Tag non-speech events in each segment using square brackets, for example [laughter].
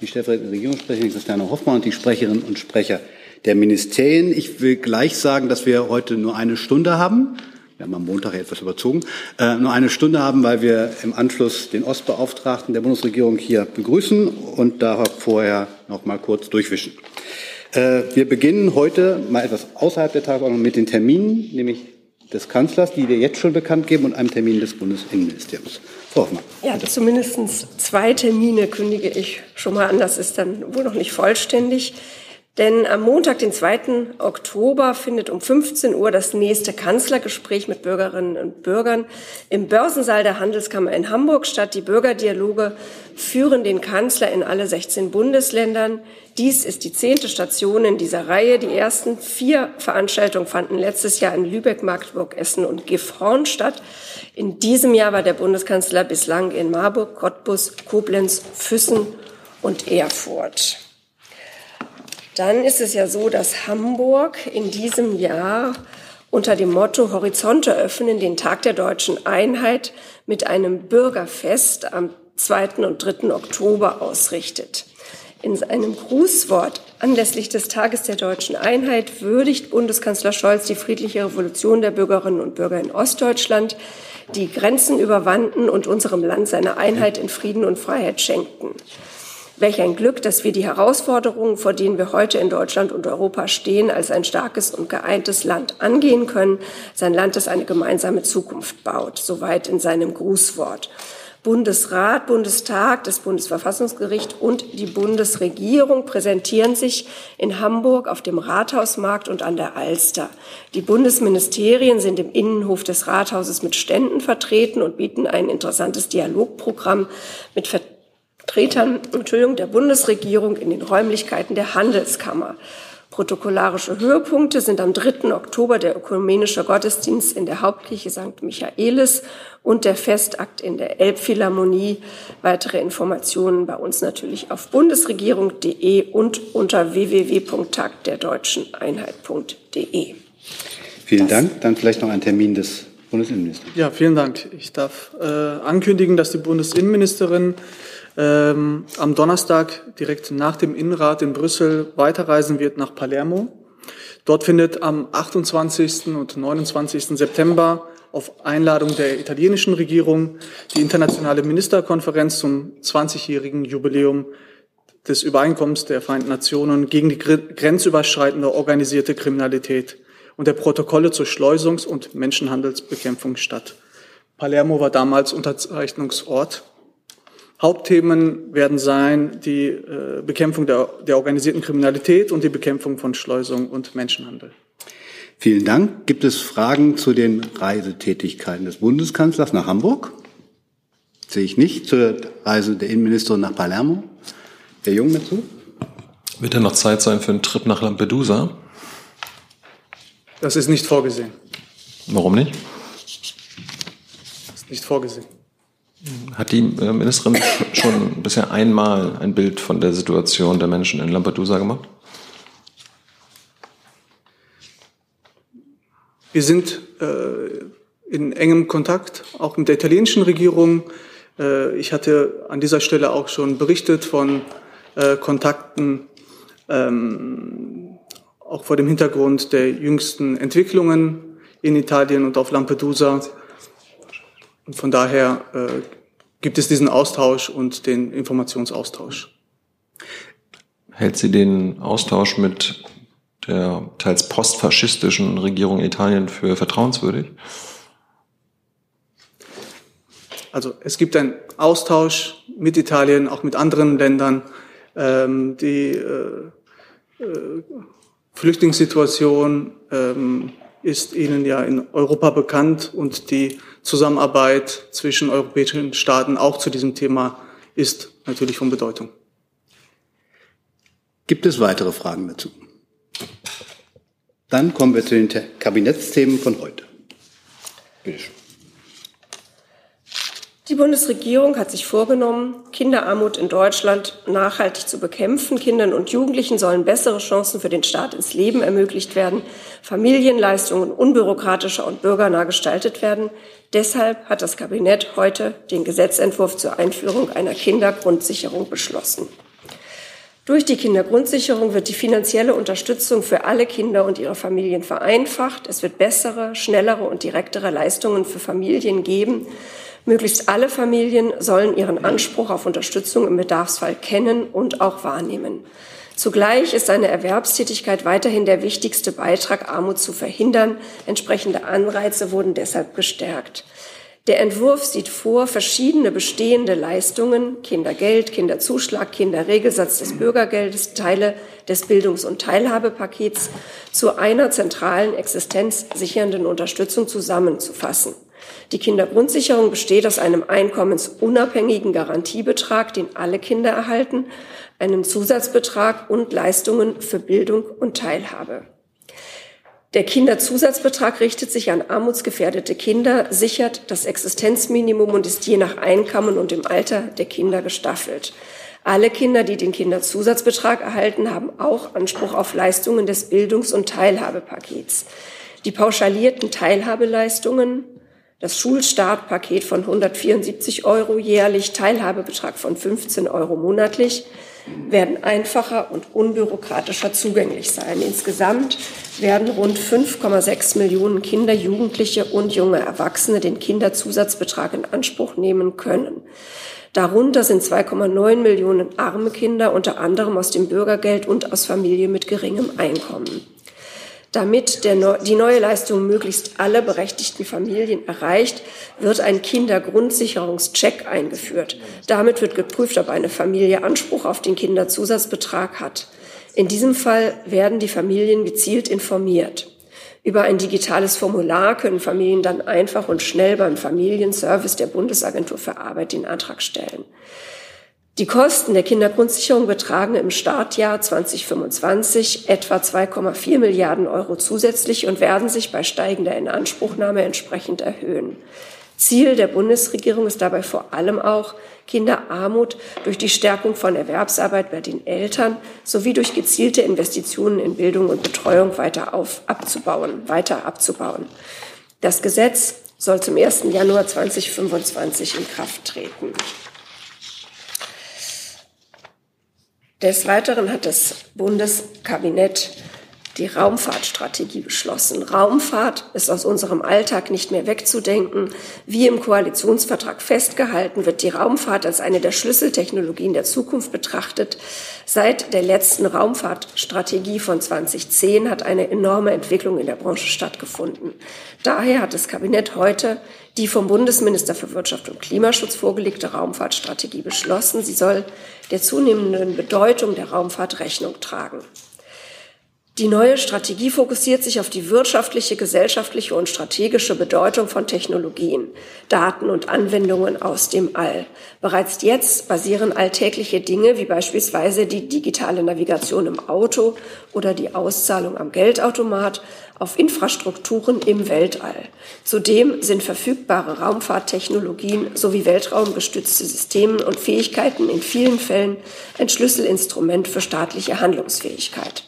die stellvertretende Regierungssprecherin Christiane Hoffmann und die Sprecherinnen und Sprecher der Ministerien. Ich will gleich sagen, dass wir heute nur eine Stunde haben. Wir haben am Montag etwas überzogen, äh, nur eine Stunde haben, weil wir im Anschluss den Ostbeauftragten der Bundesregierung hier begrüßen und da vorher noch mal kurz durchwischen. Äh, wir beginnen heute mal etwas außerhalb der Tagesordnung mit den Terminen, nämlich des Kanzlers, die wir jetzt schon bekannt geben, und einem Termin des Bundesinnenministeriums. Frau Hoffmann. Ja, bitte. zumindest zwei Termine kündige ich schon mal an. Das ist dann wohl noch nicht vollständig. Denn am Montag, den 2. Oktober, findet um 15 Uhr das nächste Kanzlergespräch mit Bürgerinnen und Bürgern im Börsensaal der Handelskammer in Hamburg statt. Die Bürgerdialoge führen den Kanzler in alle 16 Bundesländern. Dies ist die zehnte Station in dieser Reihe. Die ersten vier Veranstaltungen fanden letztes Jahr in Lübeck, Magdeburg, Essen und Gifhorn statt. In diesem Jahr war der Bundeskanzler bislang in Marburg, Cottbus, Koblenz, Füssen und Erfurt. Dann ist es ja so, dass Hamburg in diesem Jahr unter dem Motto Horizonte öffnen den Tag der deutschen Einheit mit einem Bürgerfest am 2. und 3. Oktober ausrichtet. In seinem Grußwort anlässlich des Tages der deutschen Einheit würdigt Bundeskanzler Scholz die friedliche Revolution der Bürgerinnen und Bürger in Ostdeutschland, die Grenzen überwanden und unserem Land seine Einheit in Frieden und Freiheit schenkten. Welch ein Glück, dass wir die Herausforderungen, vor denen wir heute in Deutschland und Europa stehen, als ein starkes und geeintes Land angehen können. Sein Land, das eine gemeinsame Zukunft baut. Soweit in seinem Grußwort. Bundesrat, Bundestag, das Bundesverfassungsgericht und die Bundesregierung präsentieren sich in Hamburg auf dem Rathausmarkt und an der Alster. Die Bundesministerien sind im Innenhof des Rathauses mit Ständen vertreten und bieten ein interessantes Dialogprogramm mit Vertretern Entschuldigung, der Bundesregierung in den Räumlichkeiten der Handelskammer. Protokollarische Höhepunkte sind am 3. Oktober der ökumenische Gottesdienst in der Hauptkirche St. Michaelis und der Festakt in der Elbphilharmonie. Weitere Informationen bei uns natürlich auf bundesregierung.de und unter www.tagderdeutscheneinheit.de. Vielen das. Dank. Dann vielleicht noch ein Termin des Bundesinnenministers. Ja, vielen Dank. Ich darf äh, ankündigen, dass die Bundesinnenministerin ähm, am Donnerstag direkt nach dem Innenrat in Brüssel weiterreisen wird nach Palermo. Dort findet am 28. und 29. September auf Einladung der italienischen Regierung die internationale Ministerkonferenz zum 20-jährigen Jubiläum des Übereinkommens der Vereinten Nationen gegen die grenzüberschreitende organisierte Kriminalität und der Protokolle zur Schleusungs- und Menschenhandelsbekämpfung statt. Palermo war damals Unterzeichnungsort Hauptthemen werden sein die äh, Bekämpfung der, der organisierten Kriminalität und die Bekämpfung von Schleusung und Menschenhandel. Vielen Dank. Gibt es Fragen zu den Reisetätigkeiten des Bundeskanzlers nach Hamburg? Sehe ich nicht. Zur Reise der Innenministerin nach Palermo? Herr Jung dazu? Wird denn noch Zeit sein für einen Trip nach Lampedusa? Das ist nicht vorgesehen. Warum nicht? Das ist nicht vorgesehen. Hat die äh, Ministerin schon bisher einmal ein Bild von der Situation der Menschen in Lampedusa gemacht? Wir sind äh, in engem Kontakt, auch mit der italienischen Regierung. Äh, ich hatte an dieser Stelle auch schon berichtet von äh, Kontakten, ähm, auch vor dem Hintergrund der jüngsten Entwicklungen in Italien und auf Lampedusa. Und von daher gibt es diesen Austausch und den Informationsaustausch. Hält sie den Austausch mit der teils postfaschistischen Regierung in Italien für vertrauenswürdig? Also es gibt einen Austausch mit Italien, auch mit anderen Ländern. Ähm, die äh, äh, Flüchtlingssituation ähm, ist Ihnen ja in Europa bekannt und die Zusammenarbeit zwischen europäischen Staaten auch zu diesem Thema ist natürlich von Bedeutung. Gibt es weitere Fragen dazu? Dann kommen wir zu den Kabinettsthemen von heute. Bitte schön. Die Bundesregierung hat sich vorgenommen, Kinderarmut in Deutschland nachhaltig zu bekämpfen. Kindern und Jugendlichen sollen bessere Chancen für den Start ins Leben ermöglicht werden, Familienleistungen unbürokratischer und bürgernah gestaltet werden. Deshalb hat das Kabinett heute den Gesetzentwurf zur Einführung einer Kindergrundsicherung beschlossen. Durch die Kindergrundsicherung wird die finanzielle Unterstützung für alle Kinder und ihre Familien vereinfacht. Es wird bessere, schnellere und direktere Leistungen für Familien geben. Möglichst alle Familien sollen ihren Anspruch auf Unterstützung im Bedarfsfall kennen und auch wahrnehmen. Zugleich ist eine Erwerbstätigkeit weiterhin der wichtigste Beitrag, Armut zu verhindern. Entsprechende Anreize wurden deshalb gestärkt. Der Entwurf sieht vor, verschiedene bestehende Leistungen, Kindergeld, Kinderzuschlag, Kinderregelsatz des Bürgergeldes, Teile des Bildungs- und Teilhabepakets zu einer zentralen existenzsichernden Unterstützung zusammenzufassen. Die Kindergrundsicherung besteht aus einem einkommensunabhängigen Garantiebetrag, den alle Kinder erhalten, einem Zusatzbetrag und Leistungen für Bildung und Teilhabe. Der Kinderzusatzbetrag richtet sich an armutsgefährdete Kinder, sichert das Existenzminimum und ist je nach Einkommen und dem Alter der Kinder gestaffelt. Alle Kinder, die den Kinderzusatzbetrag erhalten, haben auch Anspruch auf Leistungen des Bildungs- und Teilhabepakets. Die pauschalierten Teilhabeleistungen, das Schulstartpaket von 174 Euro jährlich, Teilhabebetrag von 15 Euro monatlich, werden einfacher und unbürokratischer zugänglich sein. Insgesamt werden rund 5,6 Millionen Kinder, Jugendliche und junge Erwachsene den Kinderzusatzbetrag in Anspruch nehmen können. Darunter sind 2,9 Millionen arme Kinder, unter anderem aus dem Bürgergeld und aus Familien mit geringem Einkommen. Damit der, die neue Leistung möglichst alle berechtigten Familien erreicht, wird ein Kindergrundsicherungscheck eingeführt. Damit wird geprüft, ob eine Familie Anspruch auf den Kinderzusatzbetrag hat. In diesem Fall werden die Familien gezielt informiert. Über ein digitales Formular können Familien dann einfach und schnell beim Familienservice der Bundesagentur für Arbeit den Antrag stellen. Die Kosten der Kindergrundsicherung betragen im Startjahr 2025 etwa 2,4 Milliarden Euro zusätzlich und werden sich bei steigender Inanspruchnahme entsprechend erhöhen. Ziel der Bundesregierung ist dabei vor allem auch, Kinderarmut durch die Stärkung von Erwerbsarbeit bei den Eltern sowie durch gezielte Investitionen in Bildung und Betreuung weiter auf, abzubauen, weiter abzubauen. Das Gesetz soll zum 1. Januar 2025 in Kraft treten. Des Weiteren hat das Bundeskabinett die Raumfahrtstrategie beschlossen. Raumfahrt ist aus unserem Alltag nicht mehr wegzudenken. Wie im Koalitionsvertrag festgehalten, wird die Raumfahrt als eine der Schlüsseltechnologien der Zukunft betrachtet. Seit der letzten Raumfahrtstrategie von 2010 hat eine enorme Entwicklung in der Branche stattgefunden. Daher hat das Kabinett heute die vom Bundesminister für Wirtschaft und Klimaschutz vorgelegte Raumfahrtstrategie beschlossen. Sie soll der zunehmenden Bedeutung der Raumfahrt Rechnung tragen. Die neue Strategie fokussiert sich auf die wirtschaftliche, gesellschaftliche und strategische Bedeutung von Technologien, Daten und Anwendungen aus dem All. Bereits jetzt basieren alltägliche Dinge wie beispielsweise die digitale Navigation im Auto oder die Auszahlung am Geldautomat auf Infrastrukturen im Weltall. Zudem sind verfügbare Raumfahrttechnologien sowie weltraumgestützte Systeme und Fähigkeiten in vielen Fällen ein Schlüsselinstrument für staatliche Handlungsfähigkeit.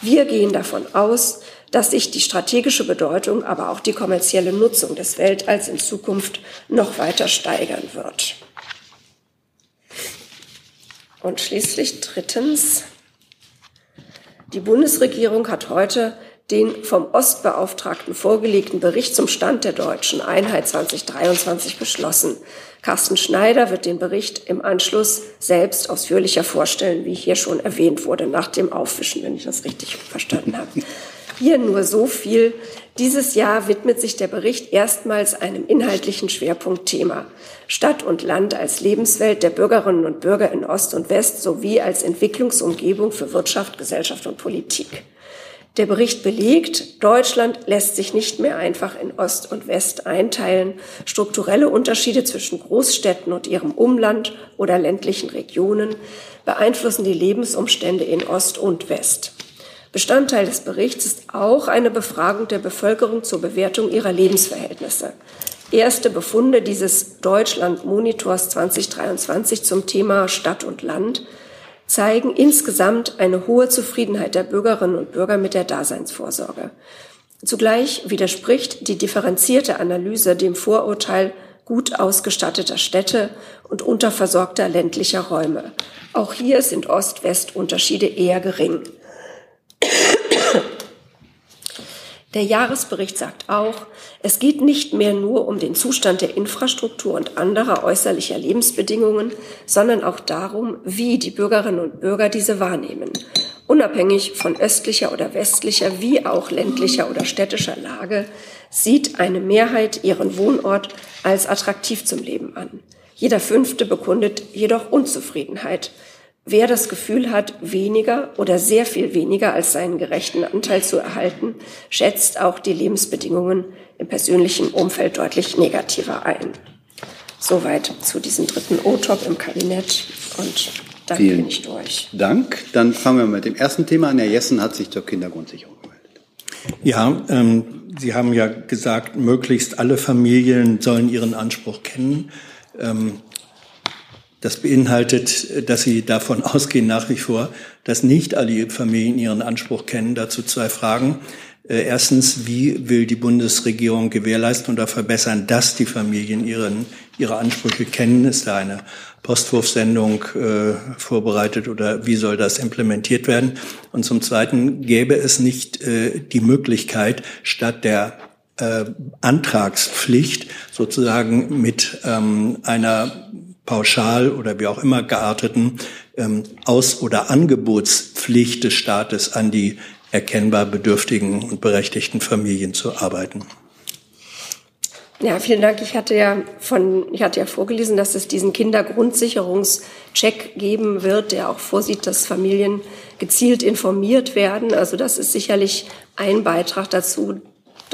Wir gehen davon aus, dass sich die strategische Bedeutung, aber auch die kommerzielle Nutzung des Weltalls in Zukunft noch weiter steigern wird. Und schließlich drittens, die Bundesregierung hat heute den vom Ostbeauftragten vorgelegten Bericht zum Stand der deutschen Einheit 2023 beschlossen. Carsten Schneider wird den Bericht im Anschluss selbst ausführlicher vorstellen, wie hier schon erwähnt wurde, nach dem Aufwischen, wenn ich das richtig verstanden habe. Hier nur so viel. Dieses Jahr widmet sich der Bericht erstmals einem inhaltlichen Schwerpunktthema. Stadt und Land als Lebenswelt der Bürgerinnen und Bürger in Ost und West sowie als Entwicklungsumgebung für Wirtschaft, Gesellschaft und Politik. Der Bericht belegt, Deutschland lässt sich nicht mehr einfach in Ost und West einteilen. Strukturelle Unterschiede zwischen Großstädten und ihrem Umland oder ländlichen Regionen beeinflussen die Lebensumstände in Ost und West. Bestandteil des Berichts ist auch eine Befragung der Bevölkerung zur Bewertung ihrer Lebensverhältnisse. Erste Befunde dieses Deutschland-Monitors 2023 zum Thema Stadt und Land zeigen insgesamt eine hohe Zufriedenheit der Bürgerinnen und Bürger mit der Daseinsvorsorge. Zugleich widerspricht die differenzierte Analyse dem Vorurteil, gut ausgestatteter Städte und unterversorgter ländlicher Räume. Auch hier sind Ost-West-Unterschiede eher gering. Der Jahresbericht sagt auch, es geht nicht mehr nur um den Zustand der Infrastruktur und anderer äußerlicher Lebensbedingungen, sondern auch darum, wie die Bürgerinnen und Bürger diese wahrnehmen. Unabhängig von östlicher oder westlicher wie auch ländlicher oder städtischer Lage sieht eine Mehrheit ihren Wohnort als attraktiv zum Leben an. Jeder Fünfte bekundet jedoch Unzufriedenheit Wer das Gefühl hat, weniger oder sehr viel weniger als seinen gerechten Anteil zu erhalten, schätzt auch die Lebensbedingungen im persönlichen Umfeld deutlich negativer ein. Soweit zu diesem dritten O-Top im Kabinett und dann Vielen bin ich durch. Dank. Dann fangen wir mit dem ersten Thema an. Herr Jessen hat sich zur Kindergrundsicherung gemeldet. Ja, ähm, Sie haben ja gesagt, möglichst alle Familien sollen ihren Anspruch kennen. Ähm, das beinhaltet, dass Sie davon [laughs] ausgehen nach wie vor, dass nicht alle Familien ihren Anspruch kennen. Dazu zwei Fragen. Äh, erstens, wie will die Bundesregierung gewährleisten oder verbessern, dass die Familien ihren, ihre Ansprüche kennen? Ist da eine Postwurfsendung äh, vorbereitet oder wie soll das implementiert werden? Und zum Zweiten, gäbe es nicht äh, die Möglichkeit, statt der äh, Antragspflicht sozusagen mit ähm, einer pauschal oder wie auch immer gearteten ähm, Aus- oder Angebotspflicht des Staates an die erkennbar bedürftigen und berechtigten Familien zu arbeiten. Ja, vielen Dank. Ich hatte ja von, ich hatte ja vorgelesen, dass es diesen Kindergrundsicherungscheck geben wird, der auch vorsieht, dass Familien gezielt informiert werden. Also das ist sicherlich ein Beitrag dazu,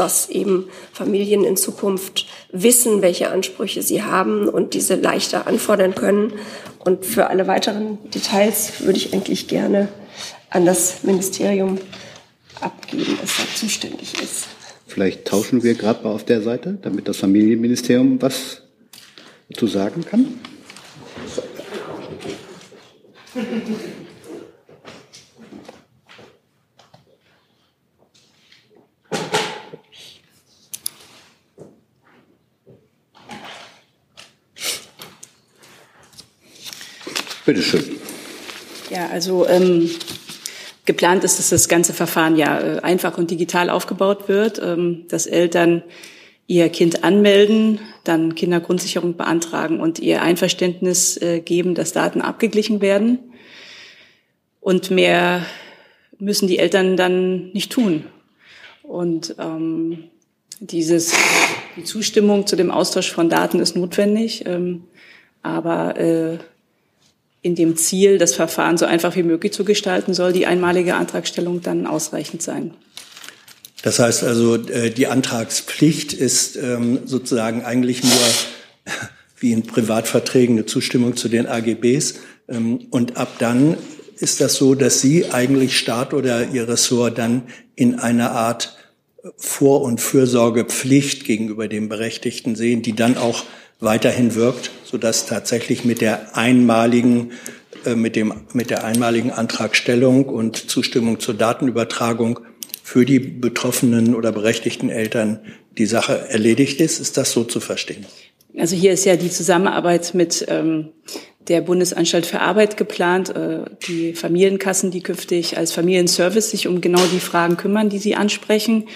dass eben Familien in Zukunft wissen, welche Ansprüche sie haben und diese leichter anfordern können. Und für alle weiteren Details würde ich eigentlich gerne an das Ministerium abgeben, das da zuständig ist. Vielleicht tauschen wir gerade mal auf der Seite, damit das Familienministerium was zu sagen kann. [laughs] Bitte schön. Ja, also ähm, geplant ist, dass das ganze Verfahren ja äh, einfach und digital aufgebaut wird, ähm, dass Eltern ihr Kind anmelden, dann Kindergrundsicherung beantragen und ihr Einverständnis äh, geben, dass Daten abgeglichen werden. Und mehr müssen die Eltern dann nicht tun. Und ähm, dieses, die Zustimmung zu dem Austausch von Daten ist notwendig, ähm, aber äh, in dem Ziel, das Verfahren so einfach wie möglich zu gestalten, soll die einmalige Antragstellung dann ausreichend sein. Das heißt also, äh, die Antragspflicht ist ähm, sozusagen eigentlich nur wie in Privatverträgen eine Zustimmung zu den AGBs. Ähm, und ab dann ist das so, dass Sie eigentlich Staat oder Ihr Ressort dann in einer Art Vor- und Fürsorgepflicht gegenüber dem Berechtigten sehen, die dann auch weiterhin wirkt, sodass tatsächlich mit der einmaligen äh, mit, dem, mit der einmaligen Antragstellung und Zustimmung zur Datenübertragung für die betroffenen oder berechtigten Eltern die Sache erledigt ist. Ist das so zu verstehen? Also hier ist ja die Zusammenarbeit mit ähm, der Bundesanstalt für Arbeit geplant, äh, die Familienkassen, die künftig als Familienservice sich um genau die Fragen kümmern, die Sie ansprechen.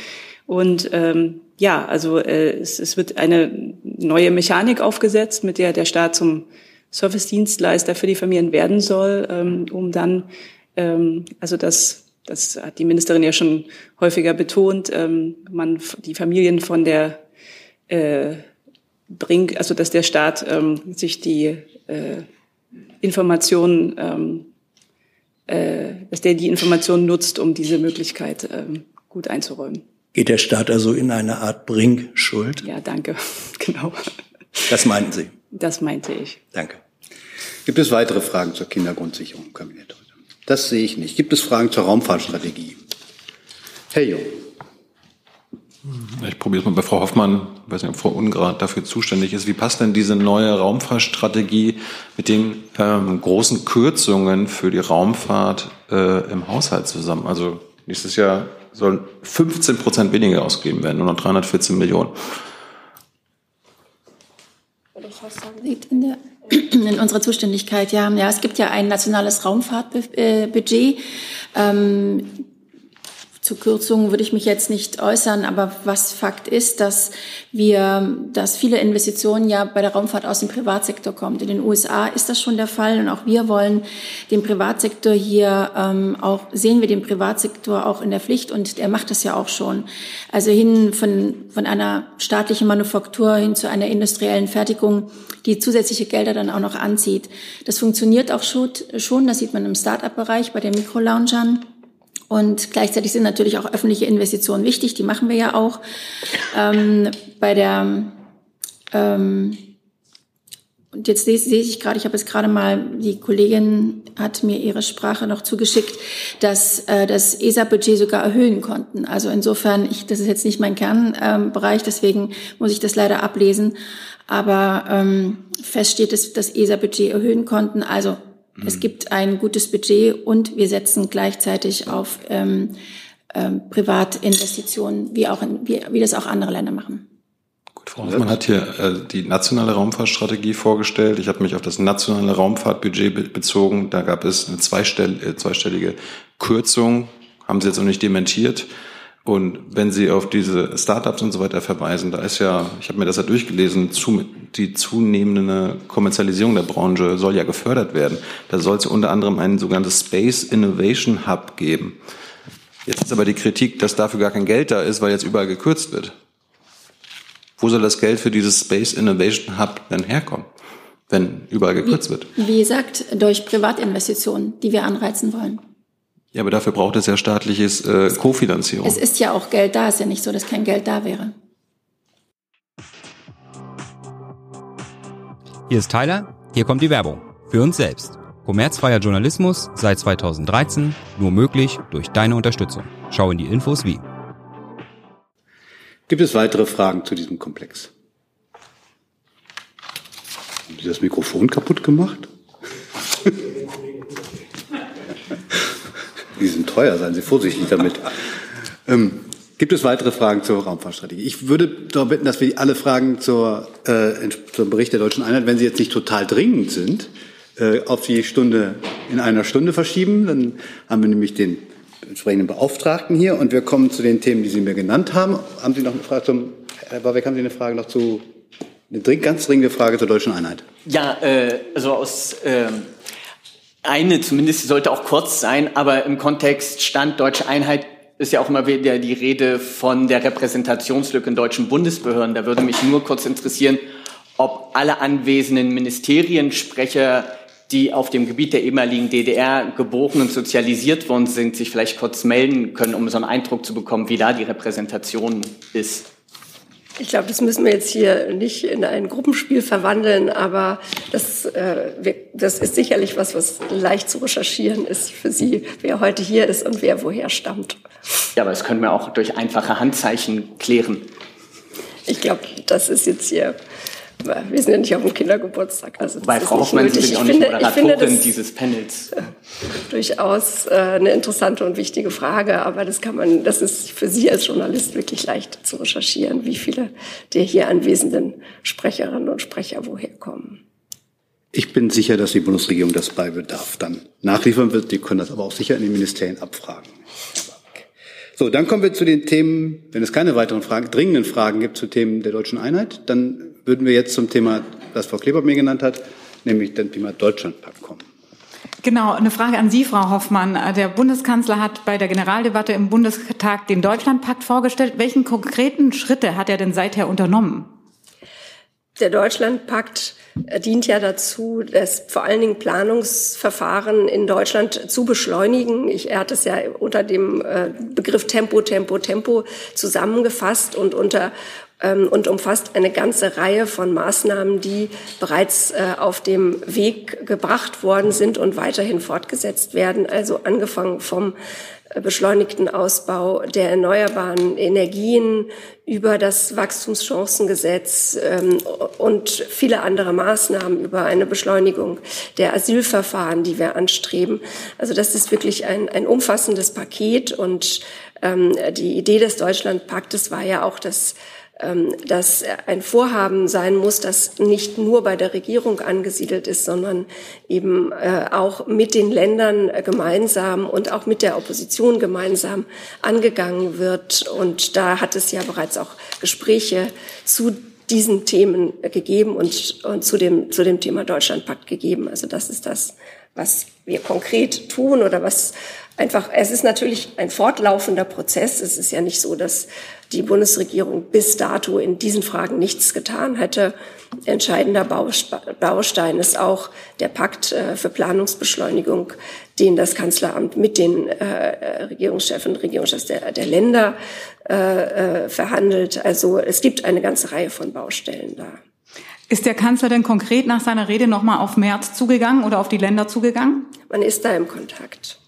Und ähm, ja, also äh, es, es wird eine neue Mechanik aufgesetzt, mit der der Staat zum Servicedienstleister für die Familien werden soll, ähm, um dann, ähm, also das, das hat die Ministerin ja schon häufiger betont, ähm, man die Familien von der äh, bringt, also dass der Staat ähm, sich die äh, Informationen, ähm, äh, dass der die Informationen nutzt, um diese Möglichkeit ähm, gut einzuräumen. Geht der Staat also in eine Art Bringschuld? Ja, danke. [laughs] Genau. Das meinten Sie? Das meinte ich. Danke. Gibt es weitere Fragen zur Kindergrundsicherung im Kabinett heute? Das sehe ich nicht. Gibt es Fragen zur Raumfahrtstrategie? Herr Jung. Ich probiere es mal bei Frau Hoffmann, ich weiß nicht, ob Frau Ungrad dafür zuständig ist. Wie passt denn diese neue Raumfahrtstrategie mit den ähm, großen Kürzungen für die Raumfahrt äh, im Haushalt zusammen? Also nächstes Jahr sollen 15 Prozent weniger ausgegeben werden, nur noch 314 Millionen. liegt in, der, [clears throat] in unserer Zuständigkeit. Ja, ja, es gibt ja ein nationales Raumfahrtbudget. Ähm, zu Kürzungen würde ich mich jetzt nicht äußern, aber was Fakt ist, dass wir, dass viele Investitionen ja bei der Raumfahrt aus dem Privatsektor kommen. In den USA ist das schon der Fall und auch wir wollen den Privatsektor hier ähm, auch sehen wir den Privatsektor auch in der Pflicht und er macht das ja auch schon. Also hin von von einer staatlichen Manufaktur hin zu einer industriellen Fertigung, die zusätzliche Gelder dann auch noch anzieht. Das funktioniert auch schon. das sieht man im Start-up-Bereich bei den Mikrolaunchern. Und gleichzeitig sind natürlich auch öffentliche Investitionen wichtig, die machen wir ja auch. Ähm, bei der ähm, und jetzt sehe, sehe ich gerade, ich habe es gerade mal, die Kollegin hat mir ihre Sprache noch zugeschickt, dass äh, das ESA-Budget sogar erhöhen konnten. Also insofern, ich, das ist jetzt nicht mein Kernbereich, ähm, deswegen muss ich das leider ablesen. Aber ähm, fest steht, dass das ESA-Budget erhöhen konnten. Also Mhm. Es gibt ein gutes Budget und wir setzen gleichzeitig auf ähm, ähm, Privatinvestitionen, wie, auch in, wie, wie das auch andere Länder machen. Gut, Frau Hoffmann hat hier äh, die nationale Raumfahrtstrategie vorgestellt. Ich habe mich auf das nationale Raumfahrtbudget be bezogen. Da gab es eine zweistell äh, zweistellige Kürzung, haben Sie jetzt noch nicht dementiert. Und wenn Sie auf diese Startups und so weiter verweisen, da ist ja, ich habe mir das ja durchgelesen, zu, die zunehmende Kommerzialisierung der Branche soll ja gefördert werden. Da soll es unter anderem ein sogenanntes Space Innovation Hub geben. Jetzt ist aber die Kritik, dass dafür gar kein Geld da ist, weil jetzt überall gekürzt wird. Wo soll das Geld für dieses Space Innovation Hub denn herkommen, wenn überall gekürzt wird? Wie gesagt, durch Privatinvestitionen, die wir anreizen wollen. Ja, aber dafür braucht es ja staatliches äh, Kofinanzierung. Es ist ja auch Geld da, es ist ja nicht so, dass kein Geld da wäre. Hier ist Tyler, hier kommt die Werbung. Für uns selbst. Kommerzfreier Journalismus seit 2013 nur möglich durch deine Unterstützung. Schau in die Infos wie. Gibt es weitere Fragen zu diesem Komplex? Haben Sie das Mikrofon kaputt gemacht? Die sind teuer, seien Sie vorsichtig damit. Ähm, gibt es weitere Fragen zur Raumfahrtstrategie? Ich würde darum bitten, dass wir alle Fragen zur, äh, zum Bericht der Deutschen Einheit, wenn sie jetzt nicht total dringend sind, äh, auf die Stunde in einer Stunde verschieben. Dann haben wir nämlich den entsprechenden Beauftragten hier und wir kommen zu den Themen, die Sie mir genannt haben. Haben Sie noch eine Frage zum, Herr Babeck, haben Sie eine Frage noch zu, eine ganz dringende Frage zur Deutschen Einheit? Ja, äh, also aus, äh, eine zumindest, sollte auch kurz sein, aber im Kontext Stand Deutsche Einheit ist ja auch immer wieder die Rede von der Repräsentationslücke in deutschen Bundesbehörden. Da würde mich nur kurz interessieren, ob alle anwesenden Ministeriensprecher, die auf dem Gebiet der ehemaligen DDR geboren und sozialisiert worden sind, sich vielleicht kurz melden können, um so einen Eindruck zu bekommen, wie da die Repräsentation ist. Ich glaube, das müssen wir jetzt hier nicht in ein Gruppenspiel verwandeln, aber das, äh, das ist sicherlich was, was leicht zu recherchieren ist für Sie, wer heute hier ist und wer woher stammt. Ja, aber das können wir auch durch einfache Handzeichen klären. Ich glaube, das ist jetzt hier wir sind ja nicht auf dem Kindergeburtstag. Also Bei Frau Hoffmann sind Sie auch nicht finde, Moderatorin dieses Panels. [laughs] Durchaus äh, eine interessante und wichtige Frage, aber das kann man, das ist für Sie als Journalist wirklich leicht zu recherchieren, wie viele der hier anwesenden Sprecherinnen und Sprecher woher kommen. Ich bin sicher, dass die Bundesregierung das bei Bedarf dann nachliefern wird. Die können das aber auch sicher in den Ministerien abfragen. So, dann kommen wir zu den Themen, wenn es keine weiteren Fragen, dringenden Fragen gibt zu Themen der deutschen Einheit, dann würden wir jetzt zum Thema, das Frau Kleber mir genannt hat, nämlich dem Thema Deutschlandpakt kommen. Genau, eine Frage an Sie, Frau Hoffmann. Der Bundeskanzler hat bei der Generaldebatte im Bundestag den Deutschlandpakt vorgestellt. Welchen konkreten Schritte hat er denn seither unternommen? Der Deutschlandpakt dient ja dazu, das vor allen Dingen Planungsverfahren in Deutschland zu beschleunigen. Ich, er hat es ja unter dem äh, Begriff Tempo, Tempo, Tempo zusammengefasst und unter und umfasst eine ganze Reihe von Maßnahmen, die bereits äh, auf dem Weg gebracht worden sind und weiterhin fortgesetzt werden. Also angefangen vom äh, beschleunigten Ausbau der erneuerbaren Energien über das Wachstumschancengesetz ähm, und viele andere Maßnahmen über eine Beschleunigung der Asylverfahren, die wir anstreben. Also das ist wirklich ein, ein umfassendes Paket und ähm, die Idee des Deutschlandpaktes war ja auch, dass ähm, dass ein Vorhaben sein muss, das nicht nur bei der Regierung angesiedelt ist, sondern eben äh, auch mit den Ländern gemeinsam und auch mit der Opposition gemeinsam angegangen wird. Und da hat es ja bereits auch Gespräche zu diesen Themen gegeben und, und zu, dem, zu dem Thema Deutschlandpakt gegeben. Also das ist das, was wir konkret tun oder was einfach, es ist natürlich ein fortlaufender Prozess. Es ist ja nicht so, dass die Bundesregierung bis dato in diesen Fragen nichts getan hätte. Entscheidender Baustein ist auch der Pakt äh, für Planungsbeschleunigung, den das Kanzleramt mit den äh, Regierungschefs und Regierungschefs der, der Länder äh, verhandelt. Also es gibt eine ganze Reihe von Baustellen da. Ist der Kanzler denn konkret nach seiner Rede nochmal auf März zugegangen oder auf die Länder zugegangen? Man ist da im Kontakt.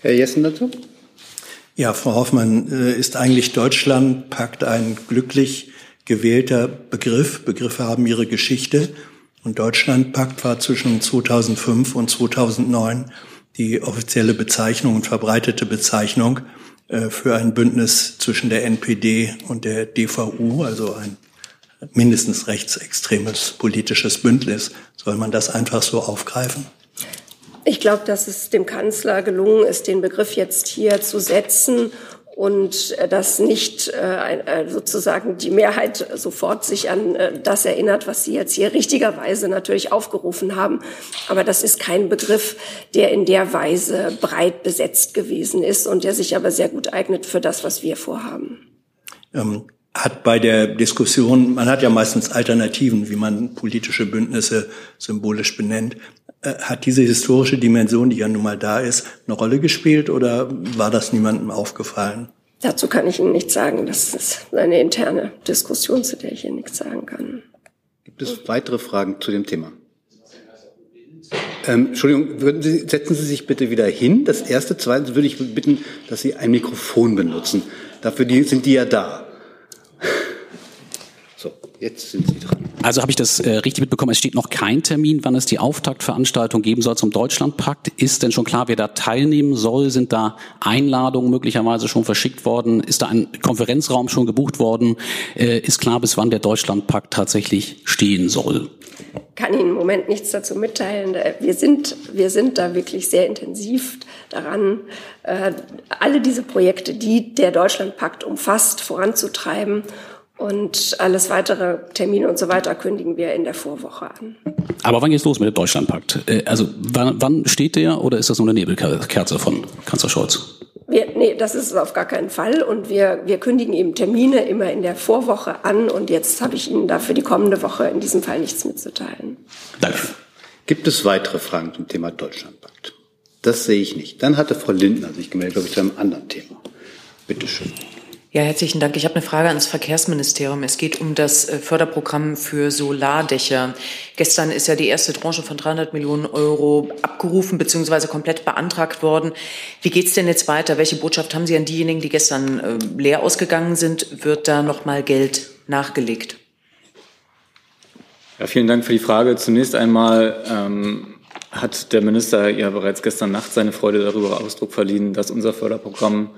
Herr Jessen dazu? Ja, Frau Hoffmann, äh, ist eigentlich Deutschlandpakt ein glücklich gewählter Begriff? Begriffe haben ihre Geschichte. Und Deutschlandpakt war zwischen 2005 und 2009 die offizielle Bezeichnung und verbreitete Bezeichnung äh, für ein Bündnis zwischen der NPD und der DVU, also ein mindestens rechtsextremes politisches Bündnis. Soll man das einfach so aufgreifen? Ich glaube, dass es dem Kanzler gelungen ist, den Begriff jetzt hier zu setzen und äh, dass nicht äh, äh, sozusagen die Mehrheit sofort sich an das erinnert, was Sie jetzt hier richtigerweise natürlich aufgerufen haben. Aber das ist kein Begriff, der in der Weise breit besetzt gewesen ist und der sich aber sehr gut eignet für das, was wir vorhaben. Ähm, hat bei der Diskussion, man hat ja meistens Alternativen, wie man politische Bündnisse symbolisch benennt. Äh, hat diese historische Dimension, die ja nun mal da ist, eine Rolle gespielt oder war das niemandem aufgefallen? Dazu kann ich Ihnen nichts sagen. Das ist eine interne Diskussion, zu der ich Ihnen nichts sagen kann. Gibt es weitere Fragen zu dem Thema? Ähm, Entschuldigung, würden Sie, setzen Sie sich bitte wieder hin. Das erste, zweitens würde ich bitten, dass Sie ein Mikrofon benutzen. Dafür die, sind die ja da. So, jetzt sind Sie dran. Also habe ich das äh, richtig mitbekommen, es steht noch kein Termin, wann es die Auftaktveranstaltung geben soll zum Deutschlandpakt. Ist denn schon klar, wer da teilnehmen soll? Sind da Einladungen möglicherweise schon verschickt worden? Ist da ein Konferenzraum schon gebucht worden? Äh, ist klar, bis wann der Deutschlandpakt tatsächlich stehen soll? kann Ihnen im Moment nichts dazu mitteilen. Wir sind, wir sind da wirklich sehr intensiv daran, äh, alle diese Projekte, die der Deutschlandpakt umfasst, voranzutreiben und alles weitere Termine und so weiter kündigen wir in der Vorwoche an. Aber wann geht's los mit dem Deutschlandpakt? Äh, also wann, wann steht der oder ist das nur eine Nebelkerze von Kanzler Scholz? Wir, nee, das ist es auf gar keinen Fall. Und wir, wir kündigen eben Termine immer in der Vorwoche an. Und jetzt habe ich Ihnen dafür die kommende Woche in diesem Fall nichts mitzuteilen. Danke. Gibt es weitere Fragen zum Thema Deutschlandpakt? Das sehe ich nicht. Dann hatte Frau Lindner sich gemeldet, glaube ich, zu einem anderen Thema. Bitte schön. Ja, herzlichen Dank. Ich habe eine Frage ans Verkehrsministerium. Es geht um das äh, Förderprogramm für Solardächer. Gestern ist ja die erste Tranche von 300 Millionen Euro abgerufen bzw. komplett beantragt worden. Wie geht es denn jetzt weiter? Welche Botschaft haben Sie an diejenigen, die gestern äh, leer ausgegangen sind? Wird da noch mal Geld nachgelegt? Ja, vielen Dank für die Frage. Zunächst einmal ähm, hat der Minister ja bereits gestern Nacht seine Freude darüber Ausdruck verliehen, dass unser Förderprogramm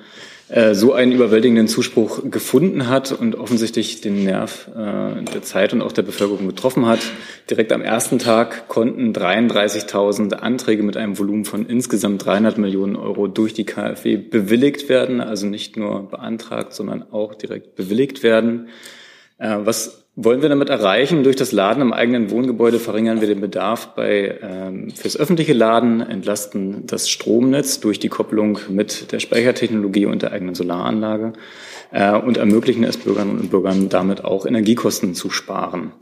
äh, so einen überwältigenden Zuspruch gefunden hat und offensichtlich den Nerv äh, der Zeit und auch der Bevölkerung getroffen hat. Direkt am ersten Tag konnten 33.000 Anträge mit einem Volumen von insgesamt 300 Millionen Euro durch die KfW bewilligt werden, also nicht nur beantragt, sondern auch direkt bewilligt werden. Äh, was wollen wir damit erreichen? Durch das Laden im eigenen Wohngebäude verringern wir den Bedarf bei, ähm, fürs öffentliche Laden, entlasten das Stromnetz durch die Kopplung mit der Speichertechnologie und der eigenen Solaranlage äh, und ermöglichen es Bürgerinnen und Bürgern damit auch Energiekosten zu sparen.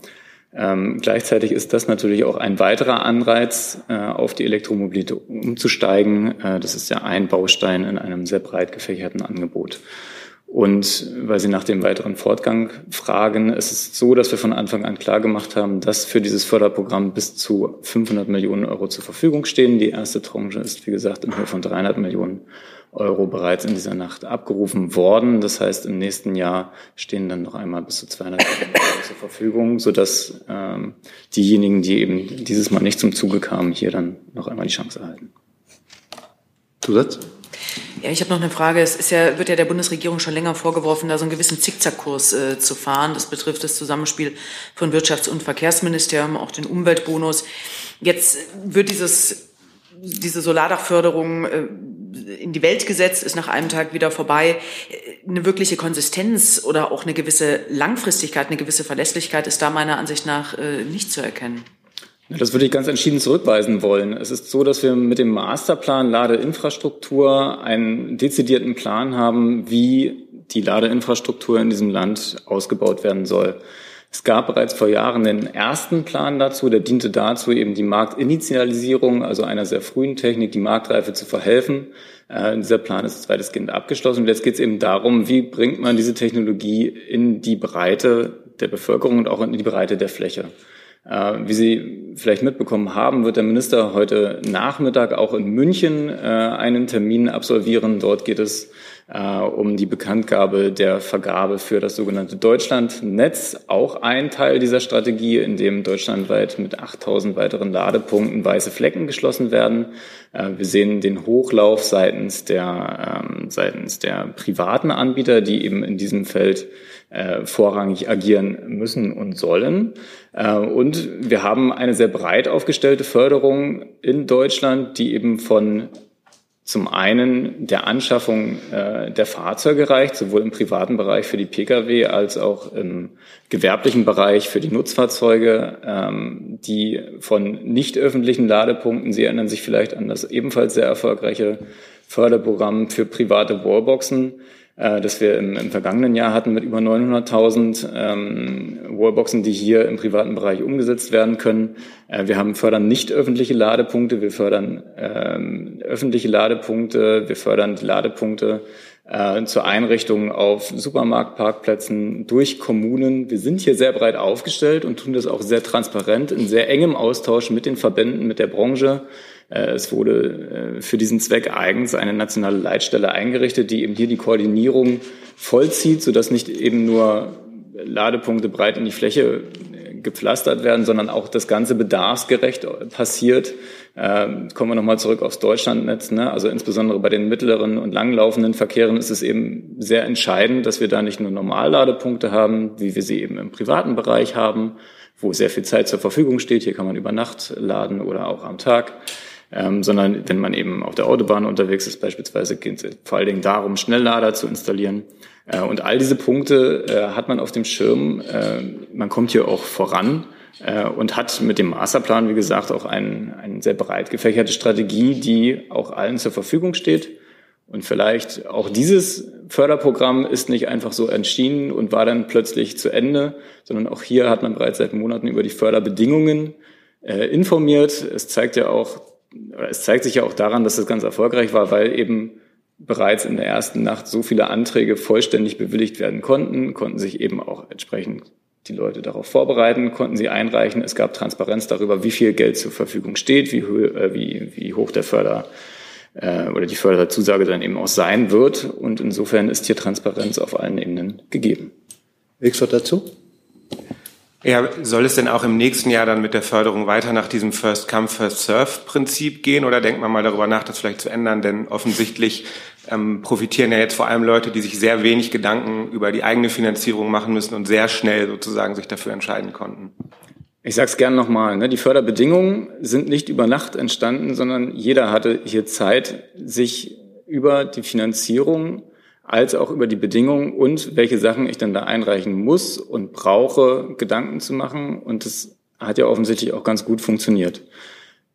Ähm, gleichzeitig ist das natürlich auch ein weiterer Anreiz, äh, auf die Elektromobilität umzusteigen. Äh, das ist ja ein Baustein in einem sehr breit gefächerten Angebot. Und weil Sie nach dem weiteren Fortgang fragen, es ist so, dass wir von Anfang an klar gemacht haben, dass für dieses Förderprogramm bis zu 500 Millionen Euro zur Verfügung stehen. Die erste Tranche ist, wie gesagt, in Höhe von 300 Millionen Euro bereits in dieser Nacht abgerufen worden. Das heißt, im nächsten Jahr stehen dann noch einmal bis zu 200 Millionen Euro zur Verfügung, sodass ähm, diejenigen, die eben dieses Mal nicht zum Zuge kamen, hier dann noch einmal die Chance erhalten. Zusatz? Ja, ich habe noch eine Frage. Es ist ja, wird ja der Bundesregierung schon länger vorgeworfen, da so einen gewissen Zickzackkurs äh, zu fahren. Das betrifft das Zusammenspiel von Wirtschafts- und Verkehrsministerium, auch den Umweltbonus. Jetzt wird dieses, diese Solardachförderung äh, in die Welt gesetzt, ist nach einem Tag wieder vorbei. Eine wirkliche Konsistenz oder auch eine gewisse Langfristigkeit, eine gewisse Verlässlichkeit ist da meiner Ansicht nach äh, nicht zu erkennen. Das würde ich ganz entschieden zurückweisen wollen. Es ist so, dass wir mit dem Masterplan Ladeinfrastruktur einen dezidierten Plan haben, wie die Ladeinfrastruktur in diesem Land ausgebaut werden soll. Es gab bereits vor Jahren den ersten Plan dazu, der diente dazu, eben die Marktinitialisierung, also einer sehr frühen Technik, die Marktreife zu verhelfen. Äh, dieser Plan ist weitestgehend abgeschlossen. Und jetzt geht es eben darum, wie bringt man diese Technologie in die Breite der Bevölkerung und auch in die Breite der Fläche. Äh, wie Sie vielleicht mitbekommen haben, wird der Minister heute Nachmittag auch in München äh, einen Termin absolvieren. Dort geht es äh, um die Bekanntgabe der Vergabe für das sogenannte Deutschlandnetz. Auch ein Teil dieser Strategie, in dem deutschlandweit mit 8000 weiteren Ladepunkten weiße Flecken geschlossen werden. Äh, wir sehen den Hochlauf seitens der, ähm, seitens der privaten Anbieter, die eben in diesem Feld äh, vorrangig agieren müssen und sollen. Äh, und wir haben eine sehr breit aufgestellte Förderung in Deutschland, die eben von zum einen der Anschaffung äh, der Fahrzeuge reicht, sowohl im privaten Bereich für die Pkw als auch im gewerblichen Bereich für die Nutzfahrzeuge, ähm, die von nicht öffentlichen Ladepunkten, Sie erinnern sich vielleicht an das ebenfalls sehr erfolgreiche Förderprogramm für private Wallboxen, äh, das wir im, im, vergangenen Jahr hatten mit über 900.000 ähm, Wallboxen, die hier im privaten Bereich umgesetzt werden können. Äh, wir haben fördern nicht öffentliche Ladepunkte, wir fördern ähm, öffentliche Ladepunkte, wir fördern die Ladepunkte äh, zur Einrichtung auf Supermarktparkplätzen durch Kommunen. Wir sind hier sehr breit aufgestellt und tun das auch sehr transparent in sehr engem Austausch mit den Verbänden, mit der Branche. Äh, es wurde äh, für diesen Zweck eigens eine nationale Leitstelle eingerichtet, die eben hier die Koordinierung vollzieht, sodass nicht eben nur Ladepunkte breit in die Fläche äh, gepflastert werden, sondern auch das Ganze bedarfsgerecht passiert. Ähm, kommen wir nochmal zurück aufs Deutschlandnetz. Ne? Also insbesondere bei den mittleren und langlaufenden Verkehren ist es eben sehr entscheidend, dass wir da nicht nur Normalladepunkte haben, wie wir sie eben im privaten Bereich haben, wo sehr viel Zeit zur Verfügung steht. Hier kann man über Nacht laden oder auch am Tag ähm, sondern wenn man eben auf der Autobahn unterwegs ist, beispielsweise geht es vor allen Dingen darum, Schnelllader zu installieren. Äh, und all diese Punkte äh, hat man auf dem Schirm. Äh, man kommt hier auch voran äh, und hat mit dem Masterplan, wie gesagt, auch eine ein sehr breit gefächerte Strategie, die auch allen zur Verfügung steht. Und vielleicht auch dieses Förderprogramm ist nicht einfach so entschieden und war dann plötzlich zu Ende, sondern auch hier hat man bereits seit Monaten über die Förderbedingungen äh, informiert. Es zeigt ja auch, es zeigt sich ja auch daran, dass das ganz erfolgreich war, weil eben bereits in der ersten Nacht so viele Anträge vollständig bewilligt werden konnten, konnten sich eben auch entsprechend die Leute darauf vorbereiten, konnten sie einreichen. Es gab Transparenz darüber, wie viel Geld zur Verfügung steht, wie, äh, wie, wie hoch der Förder äh, oder die Förderzusage dann eben auch sein wird. Und insofern ist hier Transparenz auf allen Ebenen gegeben. Wixot dazu? Ja, soll es denn auch im nächsten Jahr dann mit der Förderung weiter nach diesem First Come, First Serve Prinzip gehen oder denkt man mal darüber nach, das vielleicht zu ändern? Denn offensichtlich ähm, profitieren ja jetzt vor allem Leute, die sich sehr wenig Gedanken über die eigene Finanzierung machen müssen und sehr schnell sozusagen sich dafür entscheiden konnten. Ich sage es gern nochmal, ne? die Förderbedingungen sind nicht über Nacht entstanden, sondern jeder hatte hier Zeit, sich über die Finanzierung als auch über die Bedingungen und welche Sachen ich dann da einreichen muss und brauche, Gedanken zu machen. Und das hat ja offensichtlich auch ganz gut funktioniert.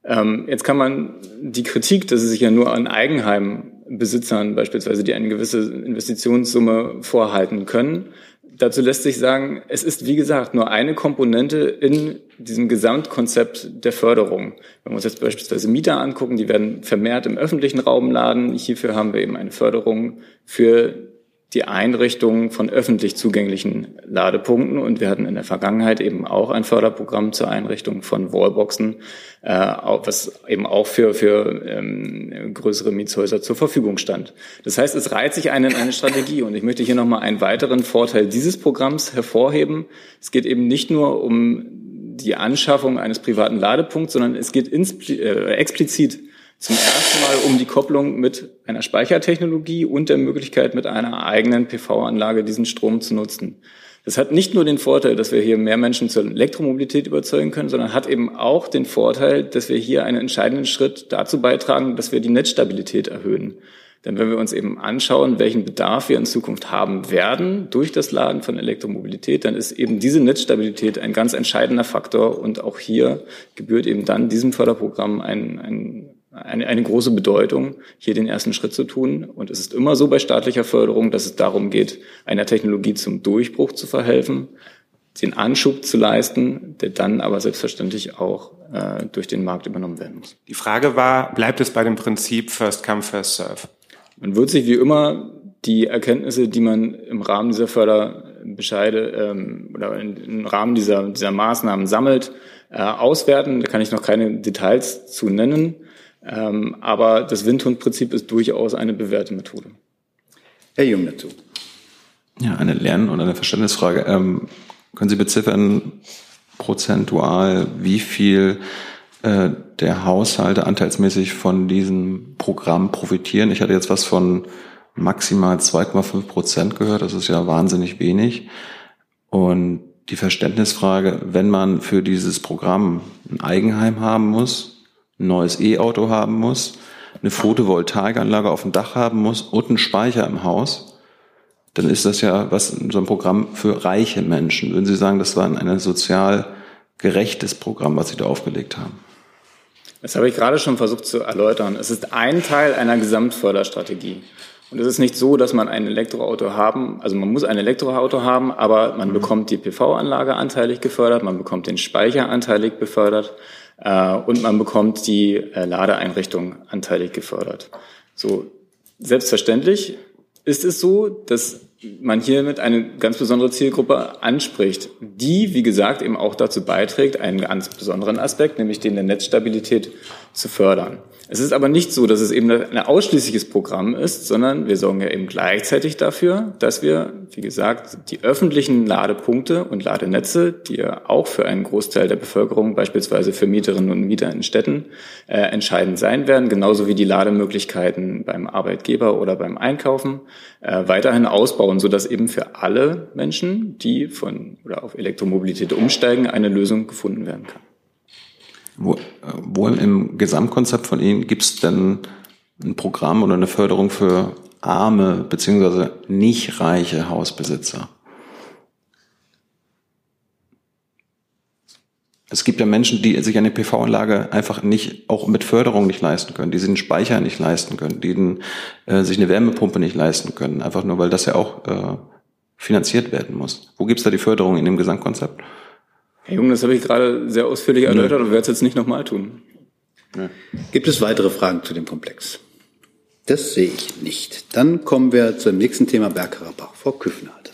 Ähm, jetzt kann man die Kritik, dass es sich ja nur an Eigenheimbesitzern beispielsweise, die eine gewisse Investitionssumme vorhalten können, dazu lässt sich sagen, es ist wie gesagt nur eine Komponente in diesem Gesamtkonzept der Förderung. Wenn wir uns jetzt beispielsweise Mieter angucken, die werden vermehrt im öffentlichen Raum laden. Hierfür haben wir eben eine Förderung für die Einrichtung von öffentlich zugänglichen Ladepunkten. Und wir hatten in der Vergangenheit eben auch ein Förderprogramm zur Einrichtung von Wallboxen, äh, was eben auch für, für ähm, größere Mietshäuser zur Verfügung stand. Das heißt, es reiht sich eine in eine Strategie. Und ich möchte hier nochmal einen weiteren Vorteil dieses Programms hervorheben. Es geht eben nicht nur um die Anschaffung eines privaten Ladepunkts, sondern es geht äh, explizit Zum ersten Mal um die Kopplung mit einer Speichertechnologie und der Möglichkeit, mit einer eigenen PV-Anlage diesen Strom zu nutzen. Das hat nicht nur den Vorteil, dass wir hier mehr Menschen zur Elektromobilität überzeugen können, sondern hat eben auch den Vorteil, dass wir hier einen entscheidenden Schritt dazu beitragen, dass wir die Netzstabilität erhöhen. Denn wenn wir uns eben anschauen, welchen Bedarf wir in Zukunft haben werden durch das Laden von Elektromobilität, dann ist eben diese Netzstabilität ein ganz entscheidender Faktor. Und auch hier gebührt eben dann diesem Förderprogramm ein, ein, eine, eine große Bedeutung, hier den ersten Schritt zu tun. Und es ist immer so bei staatlicher Förderung, dass es darum geht, einer Technologie zum Durchbruch zu verhelfen, den Anschub zu leisten, der dann aber selbstverständlich auch äh, durch den Markt übernommen werden muss. Die Frage war, bleibt es bei dem Prinzip First Come, First Serve? Man wird sich wie immer die Erkenntnisse, die man im Rahmen dieser Förderbescheide ähm, oder in, im Rahmen dieser, dieser Maßnahmen sammelt, äh, auswerten. Da kann ich noch keine Details zu nennen. Ähm, aber das Windhundprinzip ist durchaus eine bewährte Methode. Herr Jung dazu. Ja, eine Lern- und eine Verständnisfrage. Ähm, können Sie beziffern prozentual, wie viel äh, der Haushalte anteilsmäßig von diesem Programm profitieren? Ich hatte jetzt was von maximal 2,5 Prozent gehört. Das ist ja wahnsinnig wenig. Und die Verständnisfrage, wenn man für dieses Programm ein Eigenheim haben muss, ein neues E-Auto haben muss, eine Photovoltaikanlage auf dem Dach haben muss und einen Speicher im Haus, dann ist das ja was so ein Programm für reiche Menschen. Würden Sie sagen, das war ein sozial gerechtes Programm, was Sie da aufgelegt haben? Das habe ich gerade schon versucht zu erläutern. Es ist ein Teil einer Gesamtförderstrategie. Und es ist nicht so, dass man ein Elektroauto haben, also man muss ein Elektroauto haben, aber man bekommt die PV-Anlage anteilig gefördert, man bekommt den Speicher anteilig befördert, äh, und man bekommt die äh, Ladeeinrichtung anteilig gefördert. So, selbstverständlich ist es so, dass man hiermit eine ganz besondere Zielgruppe anspricht, die, wie gesagt, eben auch dazu beiträgt, einen ganz besonderen Aspekt, nämlich den der Netzstabilität zu fördern. Es ist aber nicht so, dass es eben ein ausschließliches Programm ist, sondern wir sorgen ja eben gleichzeitig dafür, dass wir, wie gesagt, die öffentlichen Ladepunkte und Ladenetze, die ja auch für einen Großteil der Bevölkerung, beispielsweise für Mieterinnen und Mieter in Städten, äh, entscheidend sein werden, genauso wie die Lademöglichkeiten beim Arbeitgeber oder beim Einkaufen, äh, weiterhin ausbauen, sodass eben für alle Menschen, die von oder auf Elektromobilität umsteigen, eine Lösung gefunden werden kann. Wo, wo im Gesamtkonzept von Ihnen gibt es denn ein Programm oder eine Förderung für arme bzw. nicht reiche Hausbesitzer? Es gibt ja Menschen, die sich eine PV-Anlage einfach nicht, auch mit Förderung nicht leisten können, die sich einen Speicher nicht leisten können, die den, äh, sich eine Wärmepumpe nicht leisten können, einfach nur, weil das ja auch äh, finanziert werden muss. Wo gibt es da die Förderung in dem Gesamtkonzept? Herr Jung, das habe ich gerade sehr ausführlich erläutert und werde es jetzt nicht nochmal tun. Ja. Gibt es weitere Fragen zu dem Komplex? Das sehe ich nicht. Dann kommen wir zum nächsten Thema Bergkarabach. Frau Küffner hat.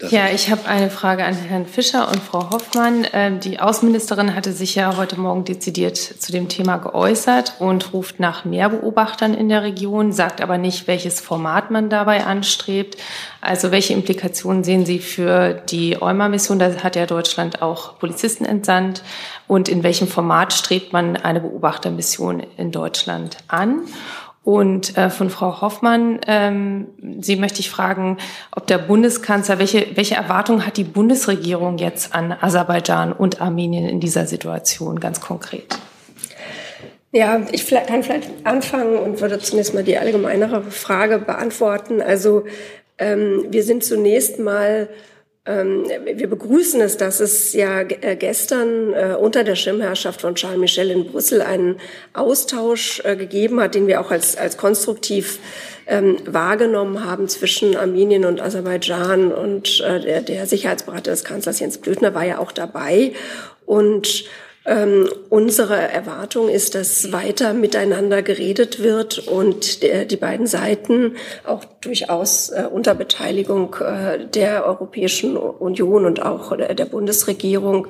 Das ja, ich habe eine Frage an Herrn Fischer und Frau Hoffmann. Ähm, die Außenministerin hatte sich ja heute Morgen dezidiert zu dem Thema geäußert und ruft nach mehr Beobachtern in der Region, sagt aber nicht, welches Format man dabei anstrebt. Also welche Implikationen sehen Sie für die EUMA-Mission? Da hat ja Deutschland auch Polizisten entsandt. Und in welchem Format strebt man eine Beobachtermission in Deutschland an? Und äh, von Frau Hoffmann, ähm, Sie möchte ich fragen, ob der Bundeskanzler, welche, welche Erwartungen hat die Bundesregierung jetzt an Aserbaidschan und Armenien in dieser Situation ganz konkret? Ja, ich kann vielleicht anfangen und würde zunächst mal die allgemeinere Frage beantworten. Also ähm, wir sind zunächst mal wir begrüßen es, dass es ja äh, gestern äh, unter der Schirmherrschaft von Charles Michel in Brüssel einen Austausch äh, gegeben hat, den wir auch als, als konstruktiv ähm, wahrgenommen haben zwischen Armenien und Aserbaidschan. Und der, der Sicherheitsberater des Kanzlers Jens Blödner war ja auch dabei. Und ähm, unsere Erwartung ist, dass weiter miteinander geredet wird und der, die beiden Seiten auch durchaus äh, unter Beteiligung äh, der Europäischen Union und auch der, der Bundesregierung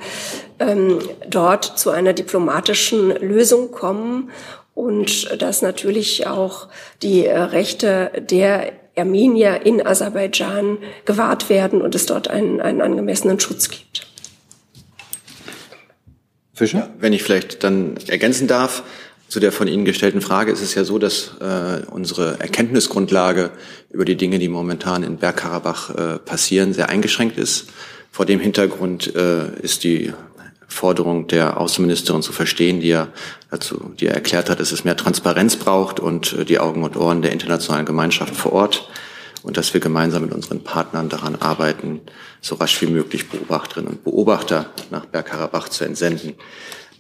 ähm, dort zu einer diplomatischen Lösung kommen und dass natürlich auch die äh, Rechte der Armenier in Aserbaidschan gewahrt werden und es dort einen, einen angemessenen Schutz gibt. Fischer? Wenn ich vielleicht dann ergänzen darf. Zu der von Ihnen gestellten Frage ist es ja so, dass äh, unsere Erkenntnisgrundlage über die Dinge, die momentan in Bergkarabach äh, passieren, sehr eingeschränkt ist. Vor dem Hintergrund äh, ist die Forderung der Außenministerin zu verstehen, die ja dazu, die er erklärt hat, dass es mehr Transparenz braucht und äh, die Augen und Ohren der internationalen Gemeinschaft vor Ort und dass wir gemeinsam mit unseren Partnern daran arbeiten, so rasch wie möglich Beobachterinnen und Beobachter nach Bergkarabach zu entsenden.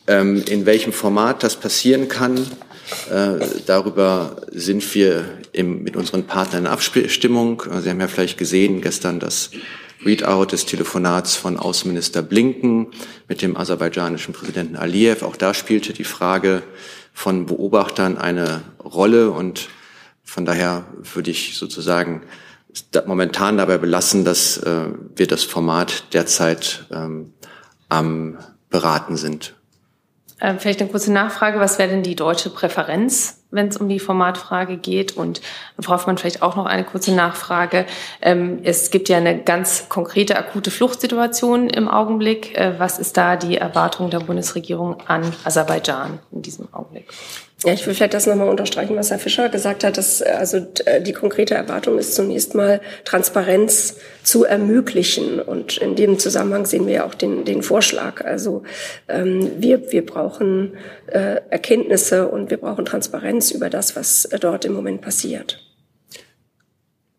Ähm, in welchem Format das passieren kann, äh, darüber sind wir im, mit unseren Partnern in Abstimmung. Sie haben ja vielleicht gesehen gestern das Readout des Telefonats von Außenminister Blinken mit dem aserbaidschanischen Präsidenten Aliyev. Auch da spielte die Frage von Beobachtern eine Rolle und von daher würde ich sozusagen momentan dabei belassen, dass äh, wir das Format derzeit ähm, am Beraten sind. Ähm, vielleicht eine kurze Nachfrage. Was wäre denn die deutsche Präferenz, wenn es um die Formatfrage geht? Und Frau Hoffmann, vielleicht auch noch eine kurze Nachfrage. Ähm, es gibt ja eine ganz konkrete akute Fluchtsituation im Augenblick. Äh, was ist da die Erwartung der Bundesregierung an Aserbaidschan in diesem Augenblick? Ja, ich will vielleicht das nochmal unterstreichen, was Herr Fischer gesagt hat. Dass, äh, also äh, die konkrete Erwartung ist zunächst mal Transparenz zu ermöglichen. Und in dem Zusammenhang sehen wir ja auch den, den Vorschlag. Also ähm, wir, wir brauchen äh, Erkenntnisse und wir brauchen Transparenz über das, was dort im Moment passiert.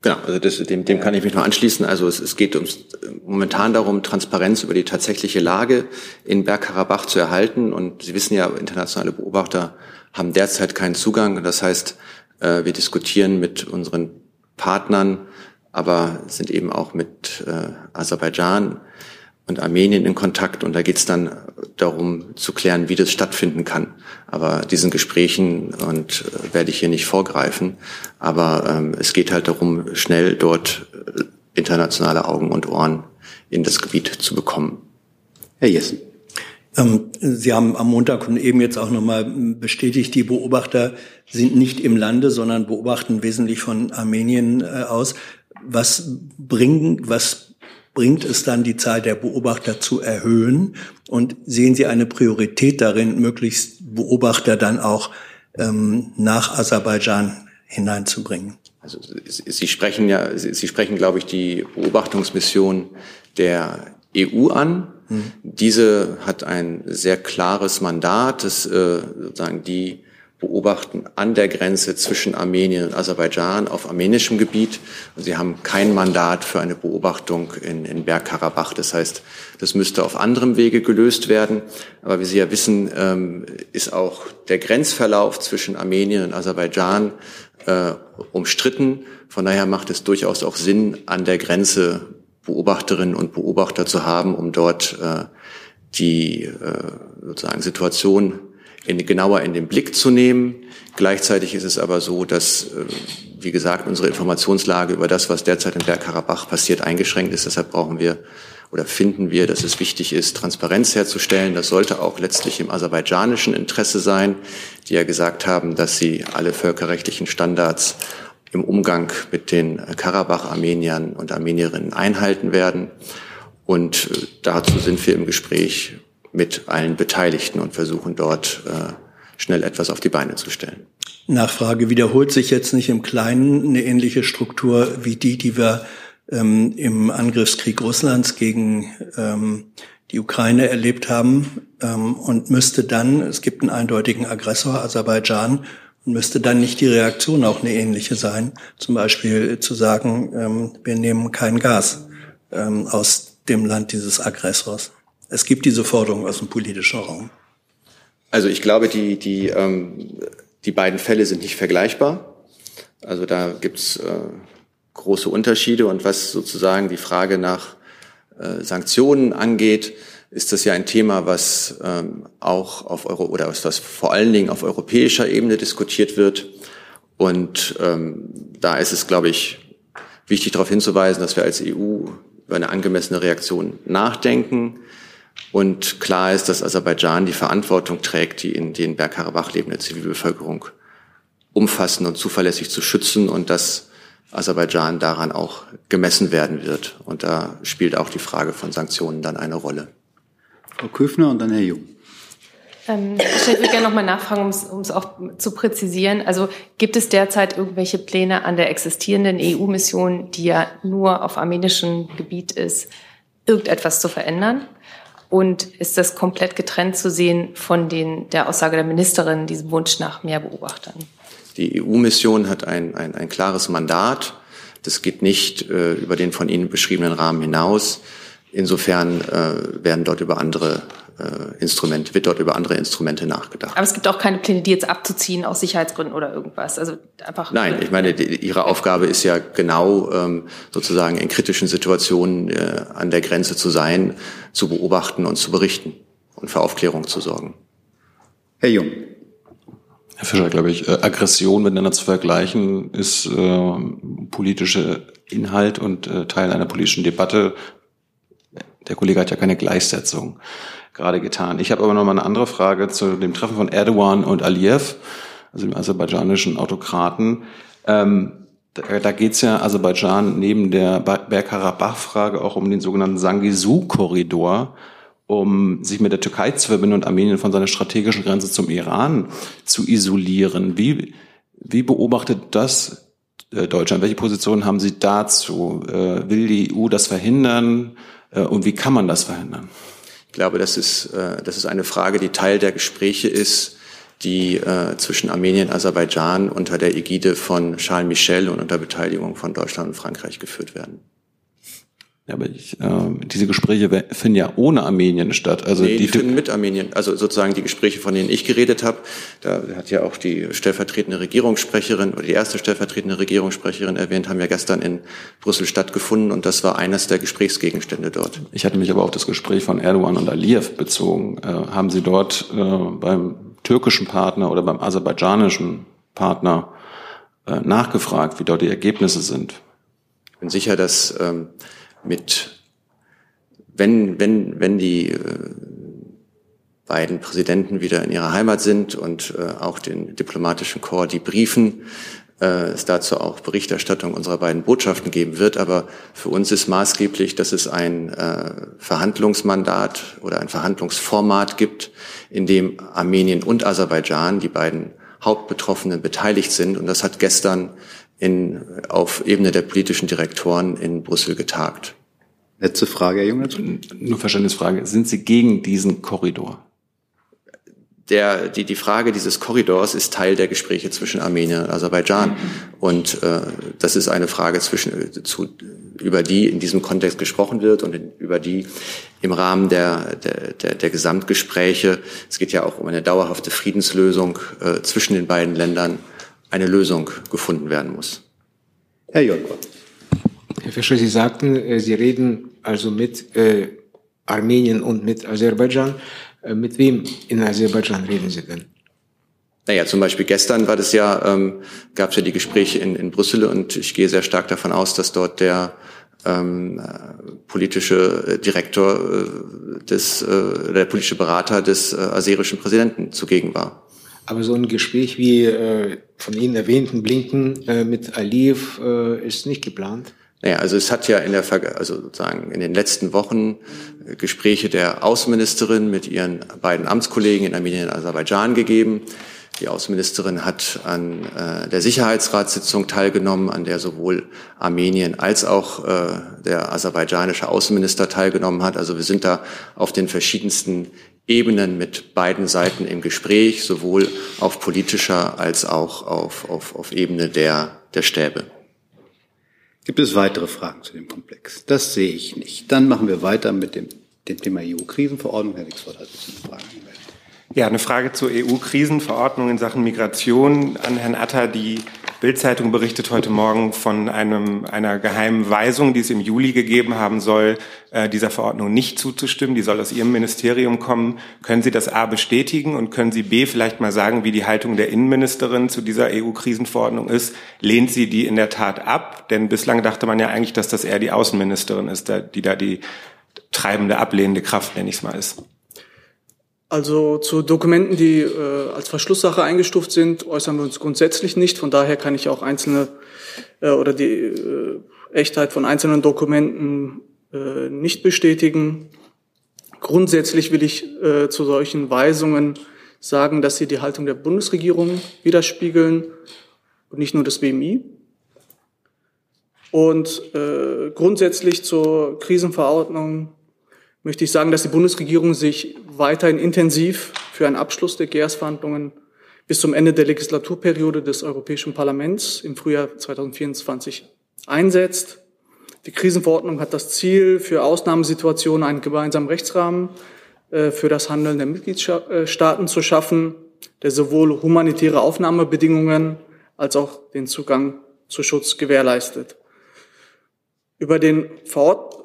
Genau, also das, dem, dem kann ich mich noch anschließen. Also es, es geht uns momentan darum, Transparenz über die tatsächliche Lage in Bergkarabach zu erhalten. Und Sie wissen ja, internationale Beobachter haben derzeit keinen Zugang. Das heißt, äh, wir diskutieren mit unseren Partnern, aber sind eben auch mit äh, Aserbaidschan und Armenien in Kontakt. Und da geht es dann darum zu klären, wie das stattfinden kann. Aber diesen Gesprächen und äh, werde ich hier nicht vorgreifen. Aber ähm, es geht halt darum, schnell dort internationale Augen und Ohren in das Gebiet zu bekommen. Herr Jessen. Ähm, Sie haben am Montag und eben jetzt auch nochmal bestätigt, die Beobachter sind nicht im Lande, sondern beobachten wesentlich von Armenien äh, aus. Was bringen, was bringt es dann, die Zahl der Beobachter zu erhöhen? Und sehen Sie eine Priorität darin, möglichst Beobachter dann auch ähm, nach Aserbaidschan hineinzubringen? Also Sie sprechen ja, Sie sprechen, glaube ich, die Beobachtungsmission der EU an. Diese hat ein sehr klares Mandat, das äh, sozusagen die beobachten an der Grenze zwischen Armenien und Aserbaidschan auf armenischem Gebiet. Sie haben kein Mandat für eine Beobachtung in, in Bergkarabach. Das heißt, das müsste auf anderem Wege gelöst werden. Aber wie Sie ja wissen, ähm, ist auch der Grenzverlauf zwischen Armenien und Aserbaidschan äh, umstritten. Von daher macht es durchaus auch Sinn, an der Grenze Beobachterinnen und Beobachter zu haben, um dort äh, die äh, sozusagen Situation in, genauer in den Blick zu nehmen. Gleichzeitig ist es aber so, dass, äh, wie gesagt, unsere Informationslage über das, was derzeit in Bergkarabach passiert, eingeschränkt ist. Deshalb brauchen wir oder finden wir, dass es wichtig ist, Transparenz herzustellen. Das sollte auch letztlich im aserbaidschanischen Interesse sein, die ja gesagt haben, dass sie alle völkerrechtlichen Standards im Umgang mit den Karabach-Armeniern und Armenierinnen einhalten werden. Und äh, dazu sind wir im Gespräch mit allen Beteiligten und versuchen dort äh, schnell etwas auf die Beine zu stellen. Nachfrage wiederholt sich jetzt nicht im Kleinen eine ähnliche Struktur wie die, die wir ähm, im Angriffskrieg Russlands gegen ähm, die Ukraine erlebt haben ähm, und müsste dann, es gibt einen eindeutigen Aggressor, Aserbaidschan, müsste dann nicht die Reaktion auch eine ähnliche sein, zum Beispiel zu sagen, ähm, wir nehmen kein Gas ähm, aus dem Land dieses Aggressors. Es gibt diese Forderung aus dem politischen Raum. Also ich glaube, die, die, ähm, die beiden Fälle sind nicht vergleichbar. Also da gibt's äh, große Unterschiede. Und was sozusagen die Frage nach äh, Sanktionen angeht, ist das ja ein Thema, was ähm, auch auf Euro oder was vor allen Dingen auf europäischer Ebene diskutiert wird. Und ähm, da ist es, glaube ich, wichtig darauf hinzuweisen, dass wir als EU über eine angemessene Reaktion nachdenken. Und klar ist, dass Aserbaidschan die Verantwortung trägt, die in den Bergkarabach lebende Zivilbevölkerung umfassend und zuverlässig zu schützen und dass Aserbaidschan daran auch gemessen werden wird. Und da spielt auch die Frage von Sanktionen dann eine Rolle. Frau Köfner und dann Herr Jung. Ähm, ich würde gerne nochmal nachfragen, um es auch zu präzisieren. Also gibt es derzeit irgendwelche Pläne an der existierenden EU-Mission, die ja nur auf armenischem Gebiet ist, irgendetwas zu verändern? Und ist das komplett getrennt zu sehen von den, der Aussage der Ministerin, diesem Wunsch nach mehr Beobachtern? Die EU-Mission hat ein, ein, ein klares Mandat. Das geht nicht äh, über den von Ihnen beschriebenen Rahmen hinaus. Insofern äh, werden dort über andere äh, Instrumente, wird dort über andere Instrumente nachgedacht. Aber es gibt auch keine Pläne, die jetzt abzuziehen aus Sicherheitsgründen oder irgendwas. Also einfach. Nein, ich meine, die, Ihre Aufgabe ist ja genau ähm, sozusagen in kritischen Situationen äh, an der Grenze zu sein, zu beobachten und zu berichten und für Aufklärung zu sorgen. Herr Jung. Herr Fischer, glaube ich, äh, Aggression miteinander zu vergleichen, ist äh, politische Inhalt und äh, Teil einer politischen Debatte. Der Kollege hat ja keine Gleichsetzung gerade getan. Ich habe aber noch mal eine andere Frage zu dem Treffen von Erdogan und Aliyev, also dem aserbaidschanischen Autokraten. Ähm, da, da geht es ja Aserbaidschan neben der Bergkarabach-Frage auch um den sogenannten Sangisu-Korridor, um sich mit der Türkei zu verbinden und Armenien von seiner strategischen Grenze zum Iran zu isolieren. Wie, wie beobachtet das äh, Deutschland? Welche Positionen haben Sie dazu? Äh, will die EU das verhindern? Äh, und wie kann man das verhindern? Ich glaube, das ist, äh, das ist eine Frage, die Teil der Gespräche ist, die äh, zwischen Armenien und Aserbaidschan unter der Ägide von Charles Michel und unter Beteiligung von Deutschland und Frankreich geführt werden. Ja, aber ich, äh, diese Gespräche finden ja ohne Armenien statt. Also nee, die, die finden mit Armenien. Also sozusagen die Gespräche, von denen ich geredet habe, da hat ja auch die stellvertretende Regierungssprecherin oder die erste stellvertretende Regierungssprecherin erwähnt, haben ja gestern in Brüssel stattgefunden und das war eines der Gesprächsgegenstände dort. Ich hatte mich aber auf das Gespräch von Erdogan und Aliyev bezogen. Äh, haben Sie dort äh, beim türkischen Partner oder beim aserbaidschanischen Partner äh, nachgefragt, wie dort die Ergebnisse sind? Ich bin sicher, dass ähm, mit, wenn, wenn, wenn die äh, beiden Präsidenten wieder in ihrer Heimat sind und äh, auch den diplomatischen Korps die briefen, äh, es dazu auch Berichterstattung unserer beiden Botschaften geben wird. Aber für uns ist maßgeblich, dass es ein Verhandlungsmandat oder ein Verhandlungsformat gibt, in dem Armenien und Aserbaidschan, die beiden Hauptbetroffenen, beteiligt sind. Und das hat gestern in, auf Ebene der politischen Direktoren in Brüssel getagt. Letzte Frage, Herr Junge. Nur Verständnisfrage. Sind Sie gegen diesen Korridor? Der, die, die Frage dieses Korridors ist Teil der Gespräche zwischen Armenien und Aserbaidschan. Und äh, das ist eine Frage, zwischen, zu, über die in diesem Kontext gesprochen wird und in, über die im Rahmen der, der, der, der Gesamtgespräche, es geht ja auch um eine dauerhafte Friedenslösung äh, zwischen den beiden Ländern, eine Lösung gefunden werden muss. Herr Jolko. Herr Fischer, Sie sagten, äh, Sie reden also mit äh, Armenien und mit Aserbaidschan. Äh, mit wem in Aserbaidschan reden Sie denn? Naja, zum Beispiel gestern war das ja, ähm, gab es ja die Gespräche in, in Brüssel und ich gehe sehr stark davon aus, dass dort der ähm, äh, politische Direktor äh, des, äh, der politische Berater des äh, aserischen Präsidenten zugegen war. Aber so ein Gespräch wie äh, von Ihnen erwähnten Blinken äh, mit Aliyev äh, ist nicht geplant? Naja, also es hat ja in der also sozusagen in den letzten Wochen äh, Gespräche der Außenministerin mit ihren beiden Amtskollegen in Armenien und Aserbaidschan gegeben. Die Außenministerin hat an äh, der Sicherheitsratssitzung teilgenommen, an der sowohl Armenien als auch äh, der aserbaidschanische Außenminister teilgenommen hat. Also wir sind da auf den verschiedensten Ebenen mit beiden Seiten im Gespräch, sowohl auf politischer als auch auf, auf, auf Ebene der, der Stäbe. Gibt es weitere Fragen zu dem Komplex? Das sehe ich nicht. Dann machen wir weiter mit dem, dem Thema EU-Krisenverordnung. Herr Wixford hat jetzt eine Frage. Ja, eine Frage zur EU-Krisenverordnung in Sachen Migration an Herrn Atter. Die Bildzeitung berichtet heute Morgen von einem, einer geheimen Weisung, die es im Juli gegeben haben soll, äh, dieser Verordnung nicht zuzustimmen. Die soll aus Ihrem Ministerium kommen. Können Sie das A bestätigen und können Sie B vielleicht mal sagen, wie die Haltung der Innenministerin zu dieser EU-Krisenverordnung ist? Lehnt sie die in der Tat ab? Denn bislang dachte man ja eigentlich, dass das eher die Außenministerin ist, die da die treibende, ablehnende Kraft, nenne ich es mal, ist. Also zu Dokumenten, die äh, als Verschlusssache eingestuft sind, äußern wir uns grundsätzlich nicht. Von daher kann ich auch einzelne äh, oder die äh, Echtheit von einzelnen Dokumenten äh, nicht bestätigen. Grundsätzlich will ich äh, zu solchen Weisungen sagen, dass sie die Haltung der Bundesregierung widerspiegeln und nicht nur des BMI. Und äh, grundsätzlich zur Krisenverordnung möchte ich sagen, dass die Bundesregierung sich weiterhin intensiv für einen Abschluss der GERS-Verhandlungen bis zum Ende der Legislaturperiode des Europäischen Parlaments im Frühjahr 2024 einsetzt. Die Krisenverordnung hat das Ziel, für Ausnahmesituationen einen gemeinsamen Rechtsrahmen äh, für das Handeln der Mitgliedstaaten zu schaffen, der sowohl humanitäre Aufnahmebedingungen als auch den Zugang zu Schutz gewährleistet. Über den Verord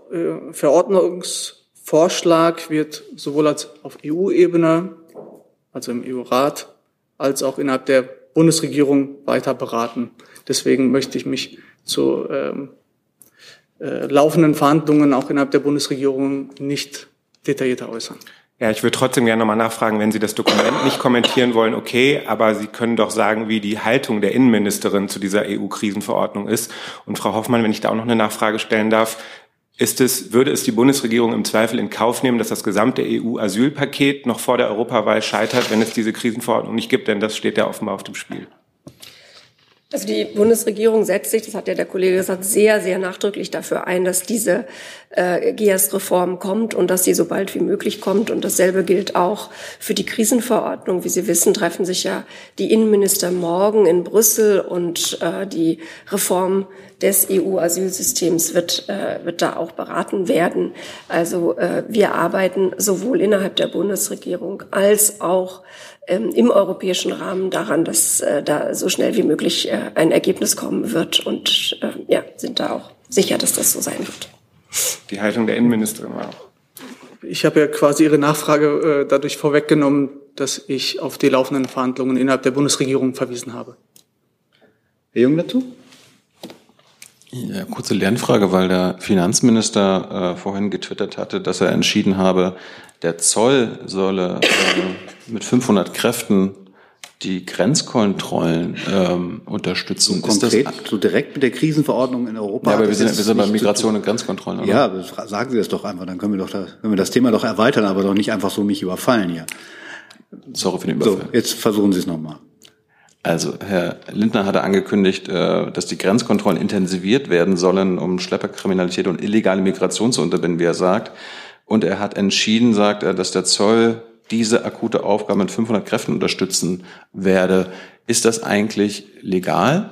Verordnungsvorschlag wird sowohl als auf EU-Ebene, also im EU-Rat, als auch innerhalb der Bundesregierung weiter beraten. Deswegen möchte ich mich zu ähm, äh, laufenden Verhandlungen auch innerhalb der Bundesregierung nicht detaillierter äußern. Ja, ich würde trotzdem gerne nochmal nachfragen, wenn Sie das Dokument nicht kommentieren wollen, okay, aber Sie können doch sagen, wie die Haltung der Innenministerin zu dieser EU-Krisenverordnung ist. Und Frau Hoffmann, wenn ich da auch noch eine Nachfrage stellen darf, ist es, würde es die Bundesregierung im Zweifel in Kauf nehmen, dass das gesamte EU-Asylpaket noch vor der Europawahl scheitert, wenn es diese Krisenverordnung nicht gibt? Denn das steht ja offenbar auf dem Spiel. Also die Bundesregierung setzt sich, das hat ja der Kollege gesagt, sehr, sehr nachdrücklich dafür ein, dass diese äh, GEAS-Reform kommt und dass sie so bald wie möglich kommt. Und dasselbe gilt auch für die Krisenverordnung. Wie Sie wissen, treffen sich ja die Innenminister morgen in Brüssel und äh, die Reform des EU-Asylsystems wird, äh, wird da auch beraten werden. Also äh, wir arbeiten sowohl innerhalb der Bundesregierung als auch ähm, im europäischen Rahmen daran, dass äh, da so schnell wie möglich äh, ein Ergebnis kommen wird und äh, ja, sind da auch sicher, dass das so sein wird. Die Haltung der Innenministerin war auch. Ich habe ja quasi Ihre Nachfrage äh, dadurch vorweggenommen, dass ich auf die laufenden Verhandlungen innerhalb der Bundesregierung verwiesen habe. Herr Jung dazu? Ja, kurze Lernfrage, weil der Finanzminister äh, vorhin getwittert hatte, dass er entschieden habe, der Zoll solle äh, mit 500 Kräften die Grenzkontrollen ähm, unterstützen. So konkret, so direkt mit der Krisenverordnung in Europa. Ja, aber wir sind, wir sind bei Migration und Grenzkontrollen. Oder? Ja, sagen Sie das doch einfach, dann können wir doch da, können wir das Thema doch erweitern, aber doch nicht einfach so mich überfallen hier. Sorry für den Überfall. So, jetzt versuchen Sie es nochmal. Also Herr Lindner hatte angekündigt, äh, dass die Grenzkontrollen intensiviert werden sollen, um Schlepperkriminalität und illegale Migration zu unterbinden, wie er sagt. Und er hat entschieden, sagt er, dass der Zoll diese akute Aufgabe mit 500 Kräften unterstützen werde. Ist das eigentlich legal,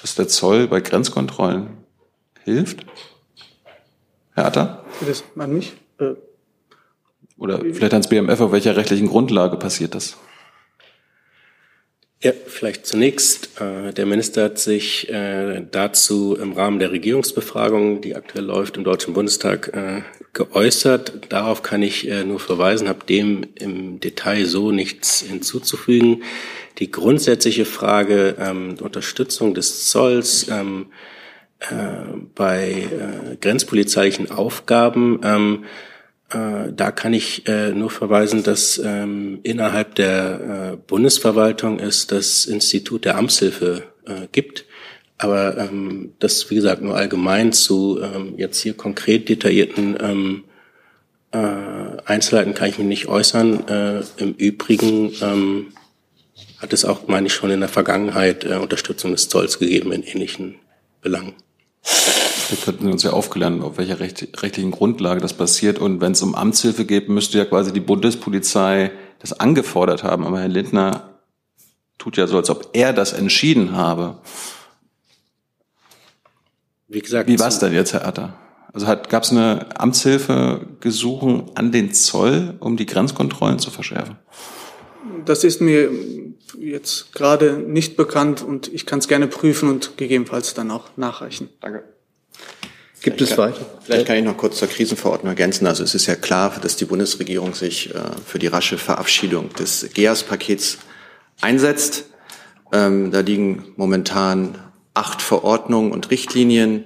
dass der Zoll bei Grenzkontrollen hilft? Herr Atter? Das an mich? Äh, Oder vielleicht ans BMF, auf welcher rechtlichen Grundlage passiert das? Ja, vielleicht zunächst. Äh, der Minister hat sich äh, dazu im Rahmen der Regierungsbefragung, die aktuell läuft im Deutschen Bundestag, äh, geäußert. Darauf kann ich nur verweisen, habe dem im Detail so nichts hinzuzufügen. Die grundsätzliche Frage ähm, Unterstützung des Zolls ähm, äh, bei grenzpolizeilichen Aufgaben ähm, äh, da kann ich äh, nur verweisen, dass ähm, innerhalb der äh, Bundesverwaltung es das Institut der Amtshilfe äh, gibt. Aber ähm, das, wie gesagt, nur allgemein zu ähm, jetzt hier konkret detaillierten äh, Einzelheiten kann ich mich nicht äußern. Äh, Im Übrigen hat es auch, meine ich, schon in der Vergangenheit äh, Unterstützung des Zolls gegeben in ähnlichen Belangen. Vielleicht hatten Sie uns ja aufgelernt, auf welcher recht, rechtlichen Grundlage das passiert. Und wenn es um Amtshilfe geht, müsste ja quasi die Bundespolizei das angefordert haben. Aber Herr Lindner tut ja so, als ob er das entschieden habe. Wie gesagt, wie war es denn jetzt, Herr Atter? Also gab es eine Amtshilfegesuchen an den Zoll, um die Grenzkontrollen zu verschärfen? Das ist mir jetzt gerade nicht bekannt und ich kann es gerne prüfen und gegebenenfalls dann auch nachreichen. Danke. Gibt es weiter? Vielleicht kann ich noch kurz zur Krisenverordnung ergänzen. Also es ist ja klar, dass die Bundesregierung sich äh, für die rasche Verabschiedung des GEAS-Pakets einsetzt. Ähm, da liegen momentan acht Verordnungen und Richtlinien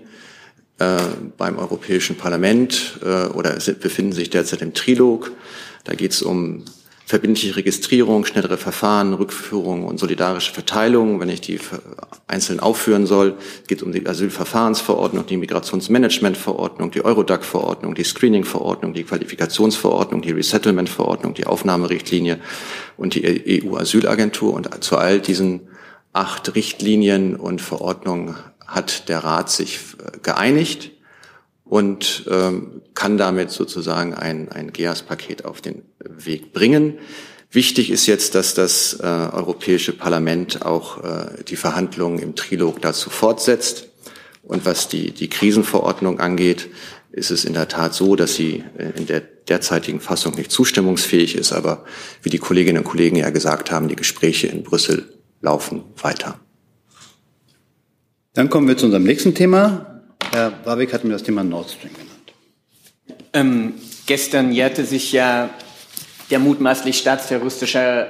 äh, beim Europäischen Parlament äh, oder befinden sich derzeit im Trilog. Da geht es um verbindliche Registrierung, schnellere Verfahren, Rückführung und solidarische Verteilung, wenn ich die einzeln aufführen soll. Es geht um die Asylverfahrensverordnung, die Migrationsmanagementverordnung, die Eurodac-Verordnung, die Screening-Verordnung, die Qualifikationsverordnung, die Resettlement-Verordnung, die Aufnahmerichtlinie und die EU-Asylagentur. Und zu all diesen acht Richtlinien und Verordnungen hat der Rat sich äh, geeinigt und ähm, kann damit sozusagen ein, ein GEAS-Paket auf den Weg bringen. Wichtig ist jetzt, dass das äh, Europäische Parlament auch äh, die Verhandlungen im Trilog dazu fortsetzt. Und was die, die Krisenverordnung angeht, ist es in der Tat so, dass sie äh, in der derzeitigen Fassung nicht zustimmungsfähig ist. Aber wie die Kolleginnen und Kollegen ja gesagt haben, die Gespräche in Brüssel laufen weiter. Dann kommen wir zu unserem nächsten Thema. Herr Warwick hat mir das Thema Nord Stream genannt. Ähm, gestern jährte sich ja der mutmaßlich staatsterroristische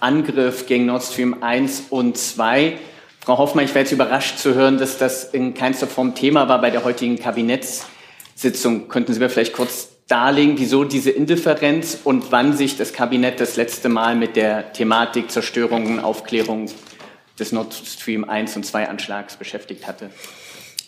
Angriff gegen Nord Stream 1 und 2. Frau Hoffmann, ich wäre jetzt überrascht zu hören, dass das in keinster Form Thema war bei der heutigen Kabinettssitzung. Könnten Sie mir vielleicht kurz darlegen, wieso diese Indifferenz und wann sich das Kabinett das letzte Mal mit der Thematik Zerstörung und Aufklärung des Nord Stream 1 und 2 Anschlags beschäftigt hatte?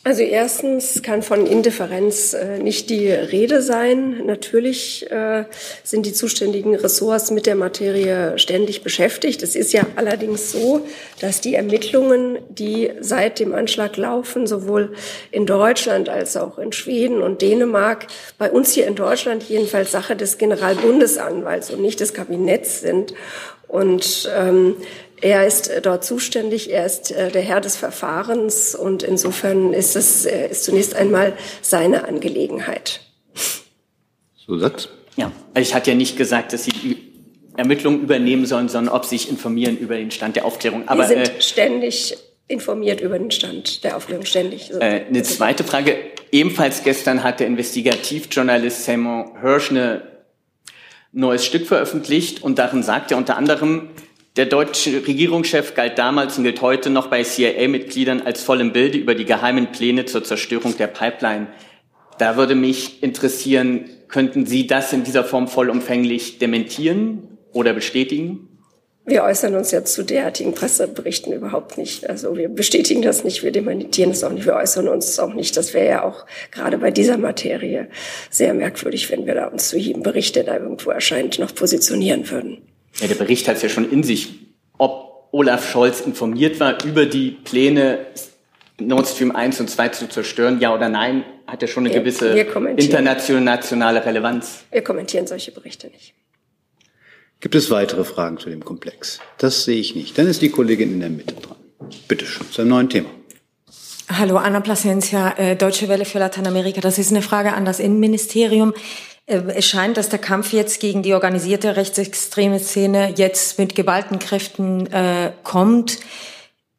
Also erstens kann von Indifferenz äh, nicht die Rede sein. Natürlich äh, sind die zuständigen Ressorts mit der Materie ständig beschäftigt. Es ist ja allerdings so, dass die Ermittlungen, die seit dem Anschlag laufen, sowohl in Deutschland als auch in Schweden und Dänemark, bei uns hier in Deutschland jedenfalls Sache des Generalbundesanwalts und nicht des Kabinetts sind. Und ähm, er ist äh, dort zuständig, er ist äh, der Herr des Verfahrens und insofern ist es äh, ist zunächst einmal seine Angelegenheit. Zusatz? Ja, ich hatte ja nicht gesagt, dass Sie die Ermittlungen übernehmen sollen, sondern ob Sie sich informieren über den Stand der Aufklärung. Aber, Wir sind äh, ständig informiert über den Stand der Aufklärung, ständig. Äh, eine zweite Frage. Ebenfalls gestern hat der Investigativjournalist Simon Hirsch ein neues Stück veröffentlicht und darin sagt er unter anderem, der deutsche Regierungschef galt damals und gilt heute noch bei CIA-Mitgliedern als voll im Bilde über die geheimen Pläne zur Zerstörung der Pipeline. Da würde mich interessieren, könnten Sie das in dieser Form vollumfänglich dementieren oder bestätigen? Wir äußern uns jetzt zu derartigen Presseberichten überhaupt nicht. Also wir bestätigen das nicht, wir dementieren es auch nicht, wir äußern uns auch nicht. Das wäre ja auch gerade bei dieser Materie sehr merkwürdig, wenn wir da uns zu jedem Bericht, der da irgendwo erscheint, noch positionieren würden. Ja, der Bericht hat es ja schon in sich, ob Olaf Scholz informiert war über die Pläne, Nord Stream 1 und 2 zu zerstören, ja oder nein, hat ja schon eine wir, gewisse wir internationale Relevanz. Wir kommentieren solche Berichte nicht. Gibt es weitere Fragen zu dem Komplex? Das sehe ich nicht. Dann ist die Kollegin in der Mitte dran. Bitte schön, zu einem neuen Thema. Hallo, Anna Plasencia, äh, Deutsche Welle für Lateinamerika. Das ist eine Frage an das Innenministerium. Äh, es scheint, dass der Kampf jetzt gegen die organisierte rechtsextreme Szene jetzt mit geballten Kräften äh, kommt.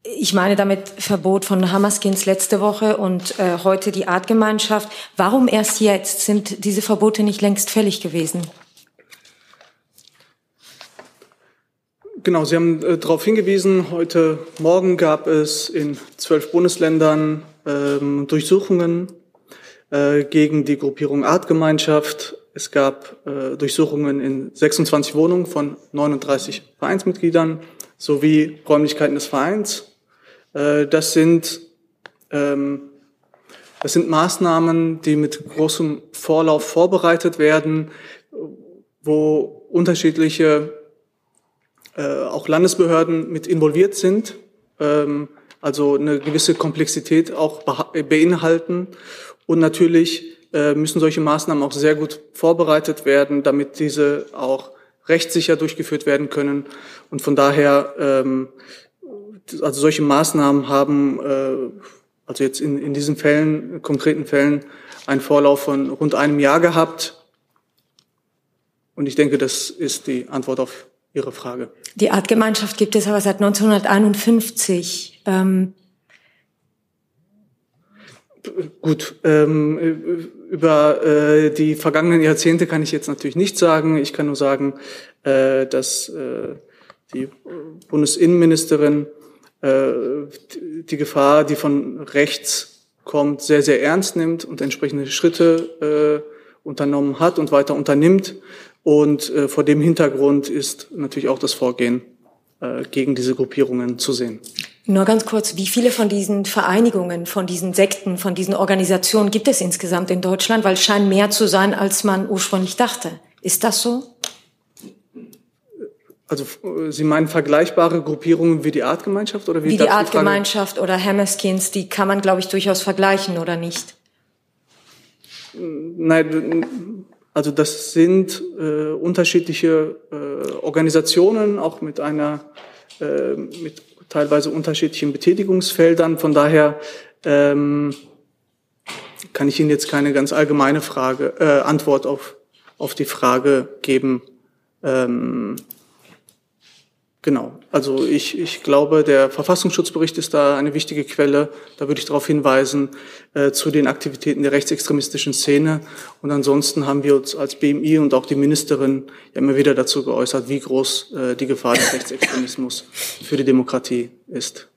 Ich meine damit Verbot von Hamaskins letzte Woche und äh, heute die Artgemeinschaft. Warum erst jetzt? Sind diese Verbote nicht längst fällig gewesen? Genau, Sie haben äh, darauf hingewiesen, heute Morgen gab es in zwölf Bundesländern ähm, Durchsuchungen äh, gegen die Gruppierung Artgemeinschaft. Es gab äh, Durchsuchungen in 26 Wohnungen von 39 Vereinsmitgliedern sowie Räumlichkeiten des Vereins. Äh, das sind ähm, das sind Maßnahmen, die mit großem Vorlauf vorbereitet werden, wo unterschiedliche äh, auch Landesbehörden mit involviert sind, ähm, also eine gewisse Komplexität auch beinhalten und natürlich müssen solche Maßnahmen auch sehr gut vorbereitet werden, damit diese auch rechtssicher durchgeführt werden können. Und von daher, ähm, also solche Maßnahmen haben, äh, also jetzt in, in diesen Fällen, konkreten Fällen, einen Vorlauf von rund einem Jahr gehabt. Und ich denke, das ist die Antwort auf Ihre Frage. Die Artgemeinschaft gibt es aber seit 1951. Ähm Gut, ähm, über äh, die vergangenen Jahrzehnte kann ich jetzt natürlich nicht sagen. Ich kann nur sagen, äh, dass äh, die Bundesinnenministerin äh, die Gefahr, die von rechts kommt, sehr, sehr ernst nimmt und entsprechende Schritte äh, unternommen hat und weiter unternimmt. Und äh, vor dem Hintergrund ist natürlich auch das Vorgehen gegen diese Gruppierungen zu sehen. Nur ganz kurz, wie viele von diesen Vereinigungen, von diesen Sekten, von diesen Organisationen gibt es insgesamt in Deutschland? Weil es scheint mehr zu sein, als man ursprünglich dachte. Ist das so? Also Sie meinen vergleichbare Gruppierungen wie die Artgemeinschaft oder wie, wie die Artgemeinschaft oder Hammerskins, die kann man, glaube ich, durchaus vergleichen oder nicht? Nein, also das sind äh, unterschiedliche äh, Organisationen, auch mit einer äh, mit teilweise unterschiedlichen Betätigungsfeldern. Von daher ähm, kann ich Ihnen jetzt keine ganz allgemeine Frage äh, Antwort auf auf die Frage geben. Ähm, Genau. Also ich, ich glaube, der Verfassungsschutzbericht ist da eine wichtige Quelle. Da würde ich darauf hinweisen äh, zu den Aktivitäten der rechtsextremistischen Szene. Und ansonsten haben wir uns als BMI und auch die Ministerin ja immer wieder dazu geäußert, wie groß äh, die Gefahr des Rechtsextremismus für die Demokratie ist.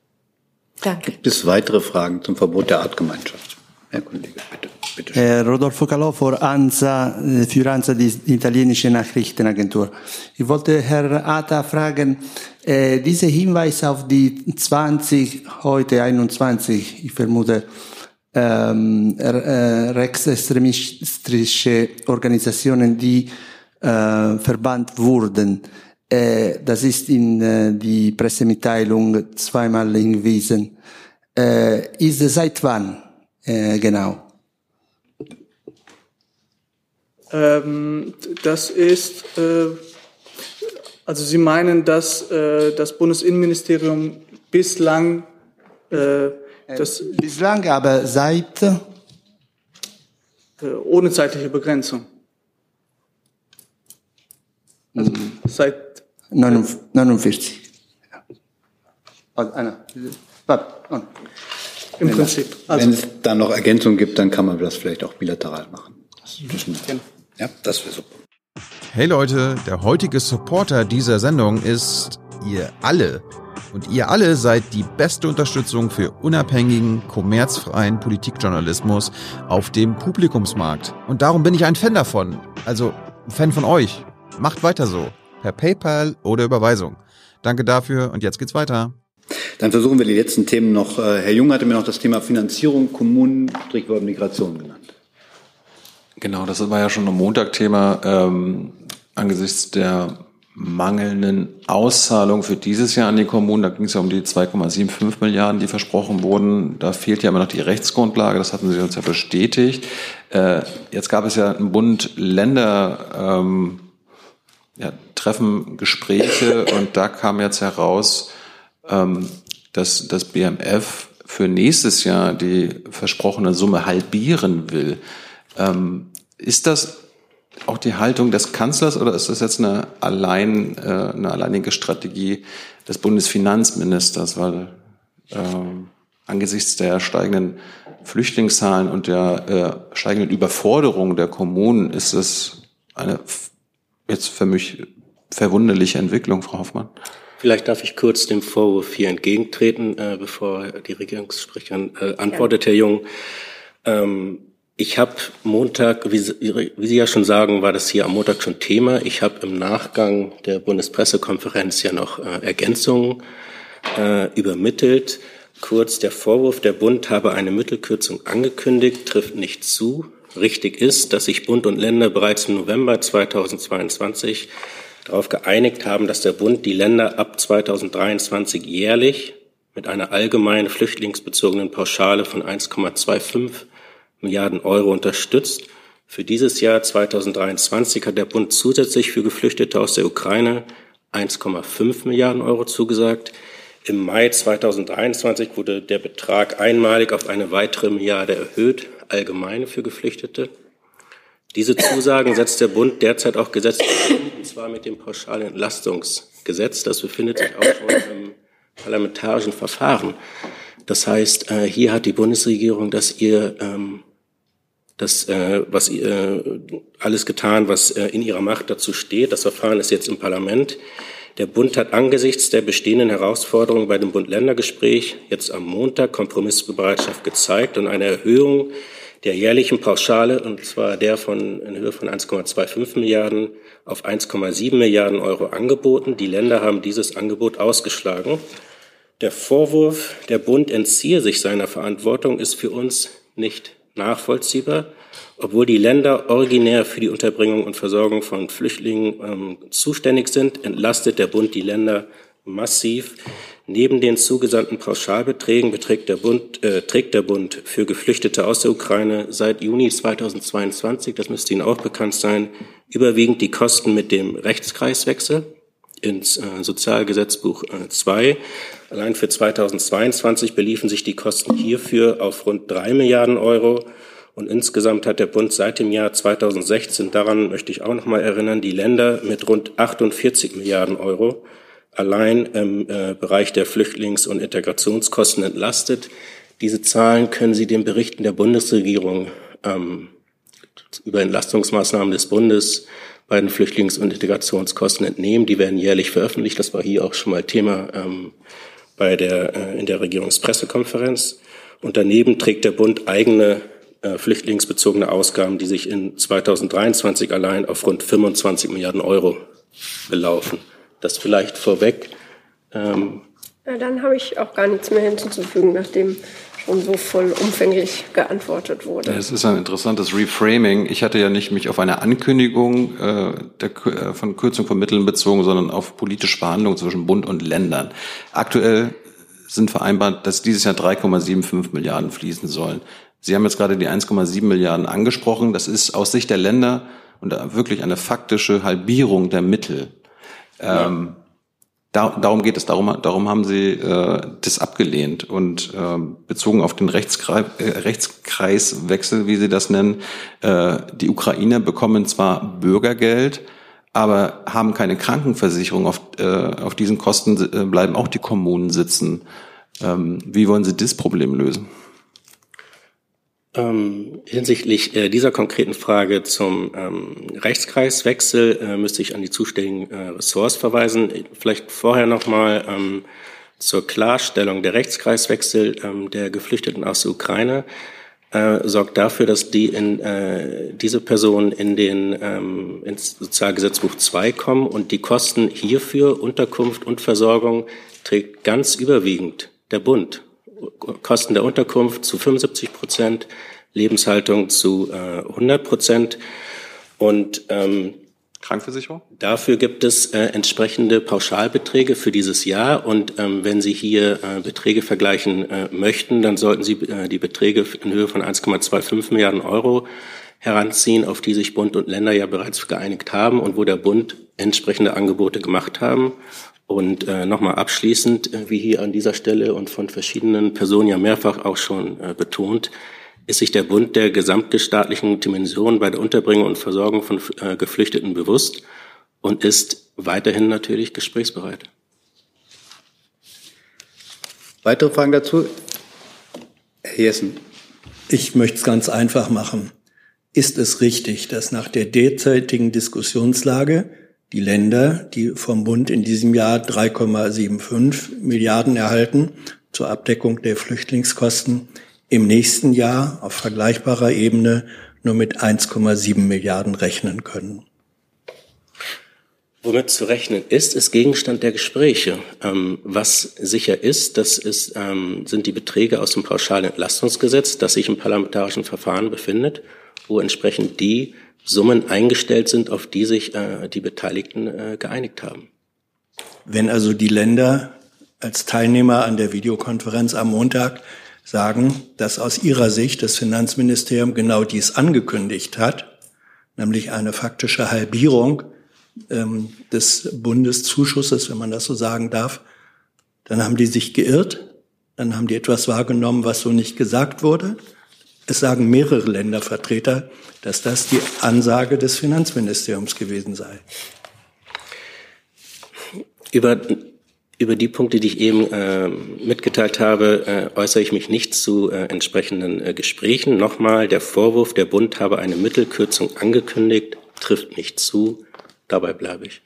Danke. Gibt es weitere Fragen zum Verbot der Artgemeinschaft? Herr Kollege, bitte. Äh, Rodolfo Calò für ANSA, äh, für ANSA, die italienische Nachrichtenagentur. Ich wollte Herr Ata fragen, äh, dieser Hinweis auf die 20, heute 21, ich vermute, ähm, äh, rechtsextremistische Organisationen, die äh, verbannt wurden. Äh, das ist in äh, die Pressemitteilung zweimal hingewiesen. Äh, ist seit wann? Äh, genau. Ähm, das ist, äh, also Sie meinen, dass äh, das Bundesinnenministerium bislang äh, das bislang, aber seit äh, ohne zeitliche Begrenzung. Also seit 49. Also einer. Im wenn Prinzip. Also, wenn es da noch Ergänzungen gibt, dann kann man das vielleicht auch bilateral machen. Das genau. Ja, das wäre super. Hey Leute, der heutige Supporter dieser Sendung ist ihr alle. Und ihr alle seid die beste Unterstützung für unabhängigen, kommerzfreien Politikjournalismus auf dem Publikumsmarkt. Und darum bin ich ein Fan davon. Also ein Fan von euch. Macht weiter so. Per PayPal oder Überweisung. Danke dafür und jetzt geht's weiter. Dann versuchen wir die letzten Themen noch. Äh, Herr Jung hatte mir noch das Thema Finanzierung, Kommunen, Strichwort Migration genannt. Genau, das war ja schon am Montag Thema. Ähm, angesichts der mangelnden Auszahlung für dieses Jahr an die Kommunen, da ging es ja um die 2,75 Milliarden, die versprochen wurden. Da fehlt ja immer noch die Rechtsgrundlage, das hatten Sie uns ja bestätigt. Äh, jetzt gab es ja ein Bund-Länder- ähm, ja, Treffen, Gespräche und da kam jetzt heraus, ähm, dass das BMF für nächstes Jahr die versprochene Summe halbieren will. Ähm, ist das auch die Haltung des Kanzlers oder ist das jetzt eine, allein, äh, eine alleinige Strategie des Bundesfinanzministers? Weil äh, angesichts der steigenden Flüchtlingszahlen und der äh, steigenden Überforderung der Kommunen ist es eine jetzt für mich verwunderliche Entwicklung, Frau Hoffmann. Vielleicht darf ich kurz dem Vorwurf hier entgegentreten, äh, bevor die Regierungssprecherin äh, antwortet, ja. Herr Jung. Ähm, ich habe Montag, wie Sie, wie Sie ja schon sagen, war das hier am Montag schon Thema. Ich habe im Nachgang der Bundespressekonferenz ja noch äh, Ergänzungen äh, übermittelt. Kurz der Vorwurf, der Bund habe eine Mittelkürzung angekündigt, trifft nicht zu. Richtig ist, dass sich Bund und Länder bereits im November 2022 darauf geeinigt haben, dass der Bund die Länder ab 2023 jährlich mit einer allgemeinen flüchtlingsbezogenen Pauschale von 1,25 Milliarden Euro unterstützt. Für dieses Jahr 2023 hat der Bund zusätzlich für Geflüchtete aus der Ukraine 1,5 Milliarden Euro zugesagt. Im Mai 2023 wurde der Betrag einmalig auf eine weitere Milliarde erhöht, allgemeine für Geflüchtete. Diese Zusagen setzt der Bund derzeit auch gesetzlich um, und zwar mit dem Pauschalentlastungsgesetz. Das befindet sich auch schon im parlamentarischen Verfahren. Das heißt, äh, hier hat die Bundesregierung das ihr ähm, das, äh, was äh, alles getan, was äh, in ihrer Macht dazu steht. Das Verfahren ist jetzt im Parlament. Der Bund hat angesichts der bestehenden Herausforderungen bei dem Bund-Länder-Gespräch jetzt am Montag Kompromissbereitschaft gezeigt und eine Erhöhung der jährlichen Pauschale, und zwar der von in Höhe von 1,25 Milliarden auf 1,7 Milliarden Euro angeboten. Die Länder haben dieses Angebot ausgeschlagen. Der Vorwurf, der Bund entziehe sich seiner Verantwortung, ist für uns nicht nachvollziehbar. Obwohl die Länder originär für die Unterbringung und Versorgung von Flüchtlingen ähm, zuständig sind, entlastet der Bund die Länder massiv. Neben den zugesandten Pauschalbeträgen beträgt der Bund, äh, trägt der Bund für Geflüchtete aus der Ukraine seit Juni 2022, das müsste Ihnen auch bekannt sein, überwiegend die Kosten mit dem Rechtskreiswechsel ins äh, Sozialgesetzbuch 2. Äh, Allein für 2022 beliefen sich die Kosten hierfür auf rund drei Milliarden Euro. Und insgesamt hat der Bund seit dem Jahr 2016, daran möchte ich auch noch mal erinnern, die Länder mit rund 48 Milliarden Euro allein im äh, Bereich der Flüchtlings- und Integrationskosten entlastet. Diese Zahlen können Sie den Berichten der Bundesregierung ähm, über Entlastungsmaßnahmen des Bundes bei den Flüchtlings- und Integrationskosten entnehmen. Die werden jährlich veröffentlicht. Das war hier auch schon mal Thema ähm, bei der, äh, in der Regierungspressekonferenz. Und daneben trägt der Bund eigene äh, flüchtlingsbezogene Ausgaben, die sich in 2023 allein auf rund 25 Milliarden Euro belaufen. Das vielleicht vorweg. Ähm, ja, dann habe ich auch gar nichts mehr hinzuzufügen, nachdem schon so vollumfänglich geantwortet wurde. Es ist ein interessantes Reframing. Ich hatte ja nicht mich auf eine Ankündigung äh, der, äh, von Kürzung von Mitteln bezogen, sondern auf politische Verhandlungen zwischen Bund und Ländern. Aktuell sind vereinbart, dass dieses Jahr 3,75 Milliarden fließen sollen. Sie haben jetzt gerade die 1,7 Milliarden angesprochen. Das ist aus Sicht der Länder und wirklich eine faktische Halbierung der Mittel. Ja. Ähm, da, darum geht es. Darum, darum haben sie äh, das abgelehnt und äh, bezogen auf den Rechtskreis, äh, Rechtskreiswechsel, wie sie das nennen. Äh, die Ukrainer bekommen zwar Bürgergeld, aber haben keine Krankenversicherung. Auf, äh, auf diesen Kosten äh, bleiben auch die Kommunen sitzen. Ähm, wie wollen Sie das Problem lösen? Ähm, hinsichtlich äh, dieser konkreten Frage zum ähm, Rechtskreiswechsel äh, müsste ich an die zuständigen äh, Ressorts verweisen. Vielleicht vorher nochmal ähm, zur Klarstellung. Der Rechtskreiswechsel ähm, der Geflüchteten aus der Ukraine äh, sorgt dafür, dass die in, äh, diese Personen in den, ähm, ins Sozialgesetzbuch 2 kommen und die Kosten hierfür, Unterkunft und Versorgung, trägt ganz überwiegend der Bund. Kosten der Unterkunft zu 75 Prozent, Lebenshaltung zu äh, 100 Prozent. Und ähm, Krankenversicherung? Dafür gibt es äh, entsprechende Pauschalbeträge für dieses Jahr. Und ähm, wenn Sie hier äh, Beträge vergleichen äh, möchten, dann sollten Sie äh, die Beträge in Höhe von 1,25 Milliarden Euro heranziehen, auf die sich Bund und Länder ja bereits geeinigt haben und wo der Bund entsprechende Angebote gemacht haben. Und äh, nochmal abschließend, äh, wie hier an dieser Stelle und von verschiedenen Personen ja mehrfach auch schon äh, betont, ist sich der Bund der gesamtstaatlichen Dimension bei der Unterbringung und Versorgung von äh, Geflüchteten bewusst und ist weiterhin natürlich gesprächsbereit. Weitere Fragen dazu? Herr Jessen. Ich möchte es ganz einfach machen. Ist es richtig, dass nach der derzeitigen Diskussionslage die Länder, die vom Bund in diesem Jahr 3,75 Milliarden erhalten zur Abdeckung der Flüchtlingskosten, im nächsten Jahr auf vergleichbarer Ebene nur mit 1,7 Milliarden rechnen können. Womit zu rechnen ist, ist Gegenstand der Gespräche. Ähm, was sicher ist, das ist, ähm, sind die Beträge aus dem Pauschalentlastungsgesetz, das sich im parlamentarischen Verfahren befindet, wo entsprechend die Summen eingestellt sind, auf die sich äh, die Beteiligten äh, geeinigt haben. Wenn also die Länder als Teilnehmer an der Videokonferenz am Montag sagen, dass aus ihrer Sicht das Finanzministerium genau dies angekündigt hat, nämlich eine faktische Halbierung ähm, des Bundeszuschusses, wenn man das so sagen darf, dann haben die sich geirrt, dann haben die etwas wahrgenommen, was so nicht gesagt wurde. Es sagen mehrere Ländervertreter, dass das die Ansage des Finanzministeriums gewesen sei. Über, über die Punkte, die ich eben äh, mitgeteilt habe, äh, äußere ich mich nicht zu äh, entsprechenden äh, Gesprächen. Nochmal, der Vorwurf, der Bund habe eine Mittelkürzung angekündigt, trifft nicht zu. Dabei bleibe ich.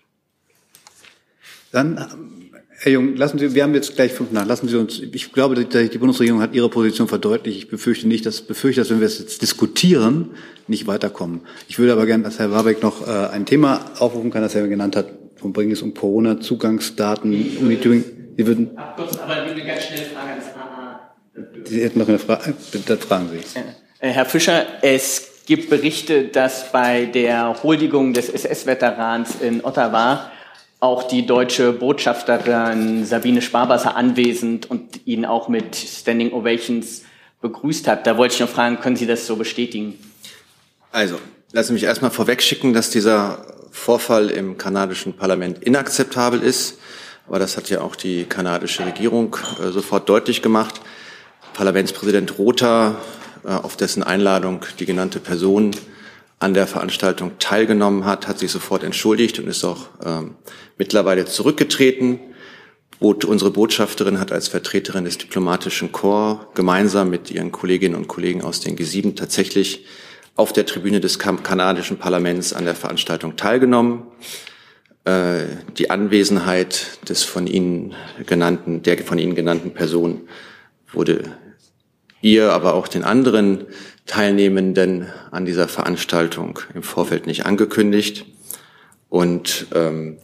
Dann Herr Jung, lassen Sie, wir haben jetzt gleich fünf nach. Lassen Sie uns, ich glaube, die Bundesregierung hat ihre Position verdeutlicht. Ich befürchte nicht, dass, befürchte, dass wenn wir es jetzt diskutieren, nicht weiterkommen. Ich würde aber gerne, dass Herr Warbeck noch äh, ein Thema aufrufen kann, das er genannt hat. Von bringen es um Corona-Zugangsdaten, Uni Thüringen. Sie würden. Kurz, aber eine ganz schnelle Frage ans AA. Sie hätten noch eine Frage. Bitte fragen Sie. Äh, Herr Fischer, es gibt Berichte, dass bei der Huldigung des SS-Veterans in Ottawa auch die deutsche Botschafterin Sabine Sparwasser anwesend und ihn auch mit Standing Ovations begrüßt hat. Da wollte ich noch fragen, können Sie das so bestätigen? Also, lassen Sie mich erstmal vorwegschicken, dass dieser Vorfall im kanadischen Parlament inakzeptabel ist. Aber das hat ja auch die kanadische Regierung äh, sofort deutlich gemacht. Parlamentspräsident Rotha, äh, auf dessen Einladung die genannte Person an der Veranstaltung teilgenommen hat, hat sich sofort entschuldigt und ist auch ähm, mittlerweile zurückgetreten. Und unsere Botschafterin hat als Vertreterin des diplomatischen Korps gemeinsam mit ihren Kolleginnen und Kollegen aus den G7 tatsächlich auf der Tribüne des kanadischen Parlaments an der Veranstaltung teilgenommen. Äh, die Anwesenheit des von Ihnen genannten, der von Ihnen genannten Person wurde ihr, aber auch den anderen Teilnehmenden an dieser Veranstaltung im Vorfeld nicht angekündigt. Und ähm,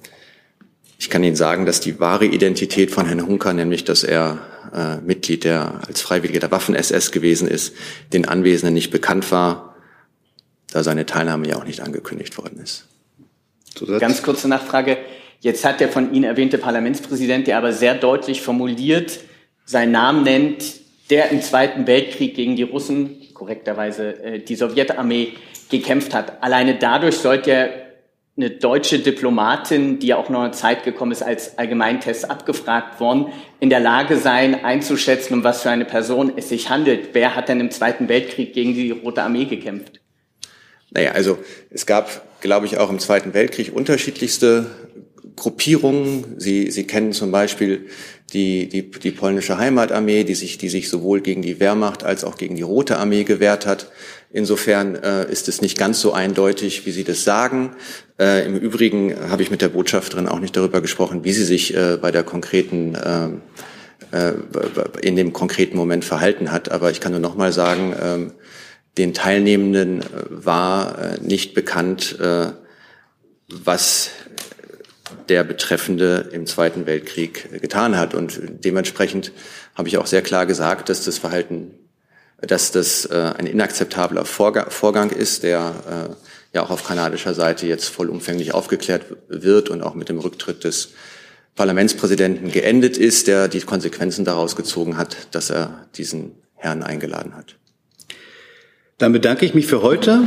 ich kann Ihnen sagen, dass die wahre Identität von Herrn Hunker, nämlich dass er äh, Mitglied der als Freiwilliger der Waffen-SS gewesen ist, den Anwesenden nicht bekannt war, da seine Teilnahme ja auch nicht angekündigt worden ist. Zusatz? Ganz kurze Nachfrage. Jetzt hat der von Ihnen erwähnte Parlamentspräsident, der aber sehr deutlich formuliert seinen Namen nennt, der im Zweiten Weltkrieg gegen die Russen korrekterweise äh, die Sowjetarmee gekämpft hat. Alleine dadurch sollte ja eine deutsche Diplomatin, die ja auch noch eine Zeit gekommen ist, als Allgemeintest abgefragt worden, in der Lage sein, einzuschätzen, um was für eine Person es sich handelt. Wer hat denn im Zweiten Weltkrieg gegen die Rote Armee gekämpft? Naja, also es gab, glaube ich, auch im Zweiten Weltkrieg unterschiedlichste Gruppierungen. Sie, Sie kennen zum Beispiel die, die, die polnische Heimatarmee, die sich, die sich sowohl gegen die Wehrmacht als auch gegen die Rote Armee gewehrt hat. Insofern äh, ist es nicht ganz so eindeutig, wie Sie das sagen. Äh, Im Übrigen habe ich mit der Botschafterin auch nicht darüber gesprochen, wie sie sich äh, bei der konkreten äh, äh in dem konkreten Moment verhalten hat. Aber ich kann nur noch mal sagen, äh, den Teilnehmenden war äh, nicht bekannt, was der Betreffende im Zweiten Weltkrieg getan hat. Und dementsprechend habe ich auch sehr klar gesagt, dass das Verhalten, dass das äh, ein inakzeptabler Vorgang ist, der äh, ja auch auf kanadischer Seite jetzt vollumfänglich aufgeklärt wird und auch mit dem Rücktritt des Parlamentspräsidenten geendet ist, der die Konsequenzen daraus gezogen hat, dass er diesen Herrn eingeladen hat. Dann bedanke ich mich für heute.